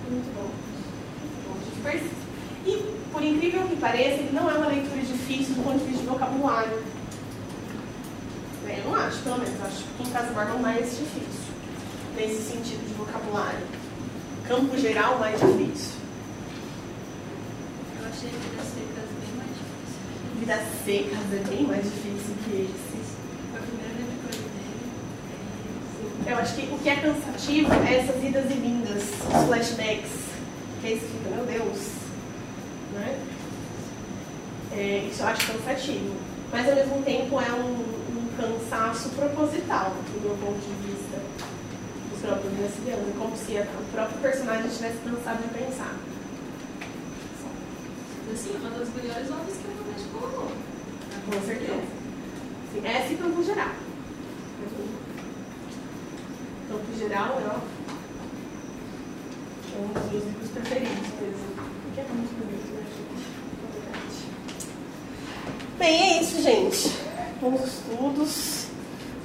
Muito bom. Muito bom. E, por incrível que pareça, ele não é uma leitura difícil do ponto Eu não acho, pelo menos. Acho que em Casa Borba é mais difícil, nesse sentido de vocabulário. Campo geral, mais difícil. Eu achei Vidas Secas bem mais difícil. Vidas secas é bem mais difícil que esse. Foi o primeiro livro que eu. Eu acho que o que é cansativo é essas idas e vindas, os flashbacks. Que aí você fica, meu Deus. Né? É, isso eu acho cansativo. Mas ao mesmo tempo é um, um cansaço proposital, do meu ponto de vista, dos próprios brasileiros. É como se a- o próprio personagem estivesse cansado de pensar. Assim, uma das melhores obras que eu realmente colocou. Com certeza. Sim, essa e campo geral. Campo geral é, é um dos meus livros preferidos mesmo. Porque é muito bonito, né, gente? Bem, é isso, gente. Bons estudos.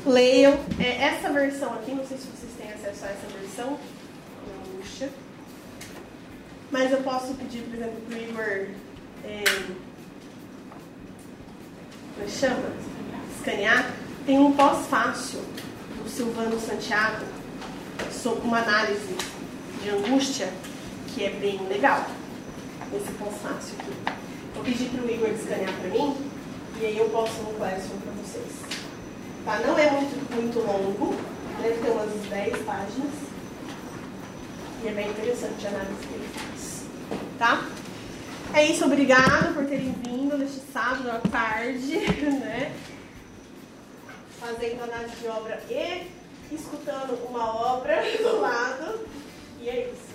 Leiam. É, essa versão aqui, não sei se vocês têm acesso a essa versão. angústia. Mas eu posso pedir, por exemplo, para o Igor. É, como é chama? Escanear. Tem um pós-fácil do Silvano Santiago sobre uma análise de angústia que é bem legal. Esse pós-fácil aqui. Eu pedi para o Igor escanear para mim e aí eu posto no Classroom para vocês. Tá? Não é muito, muito longo, deve ter umas 10 páginas. E é bem interessante a análise que ele faz. Tá? É isso, obrigado por terem vindo neste sábado à tarde, né? Fazendo análise de obra e escutando uma obra do lado. E é isso,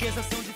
Riquezas são diferentes.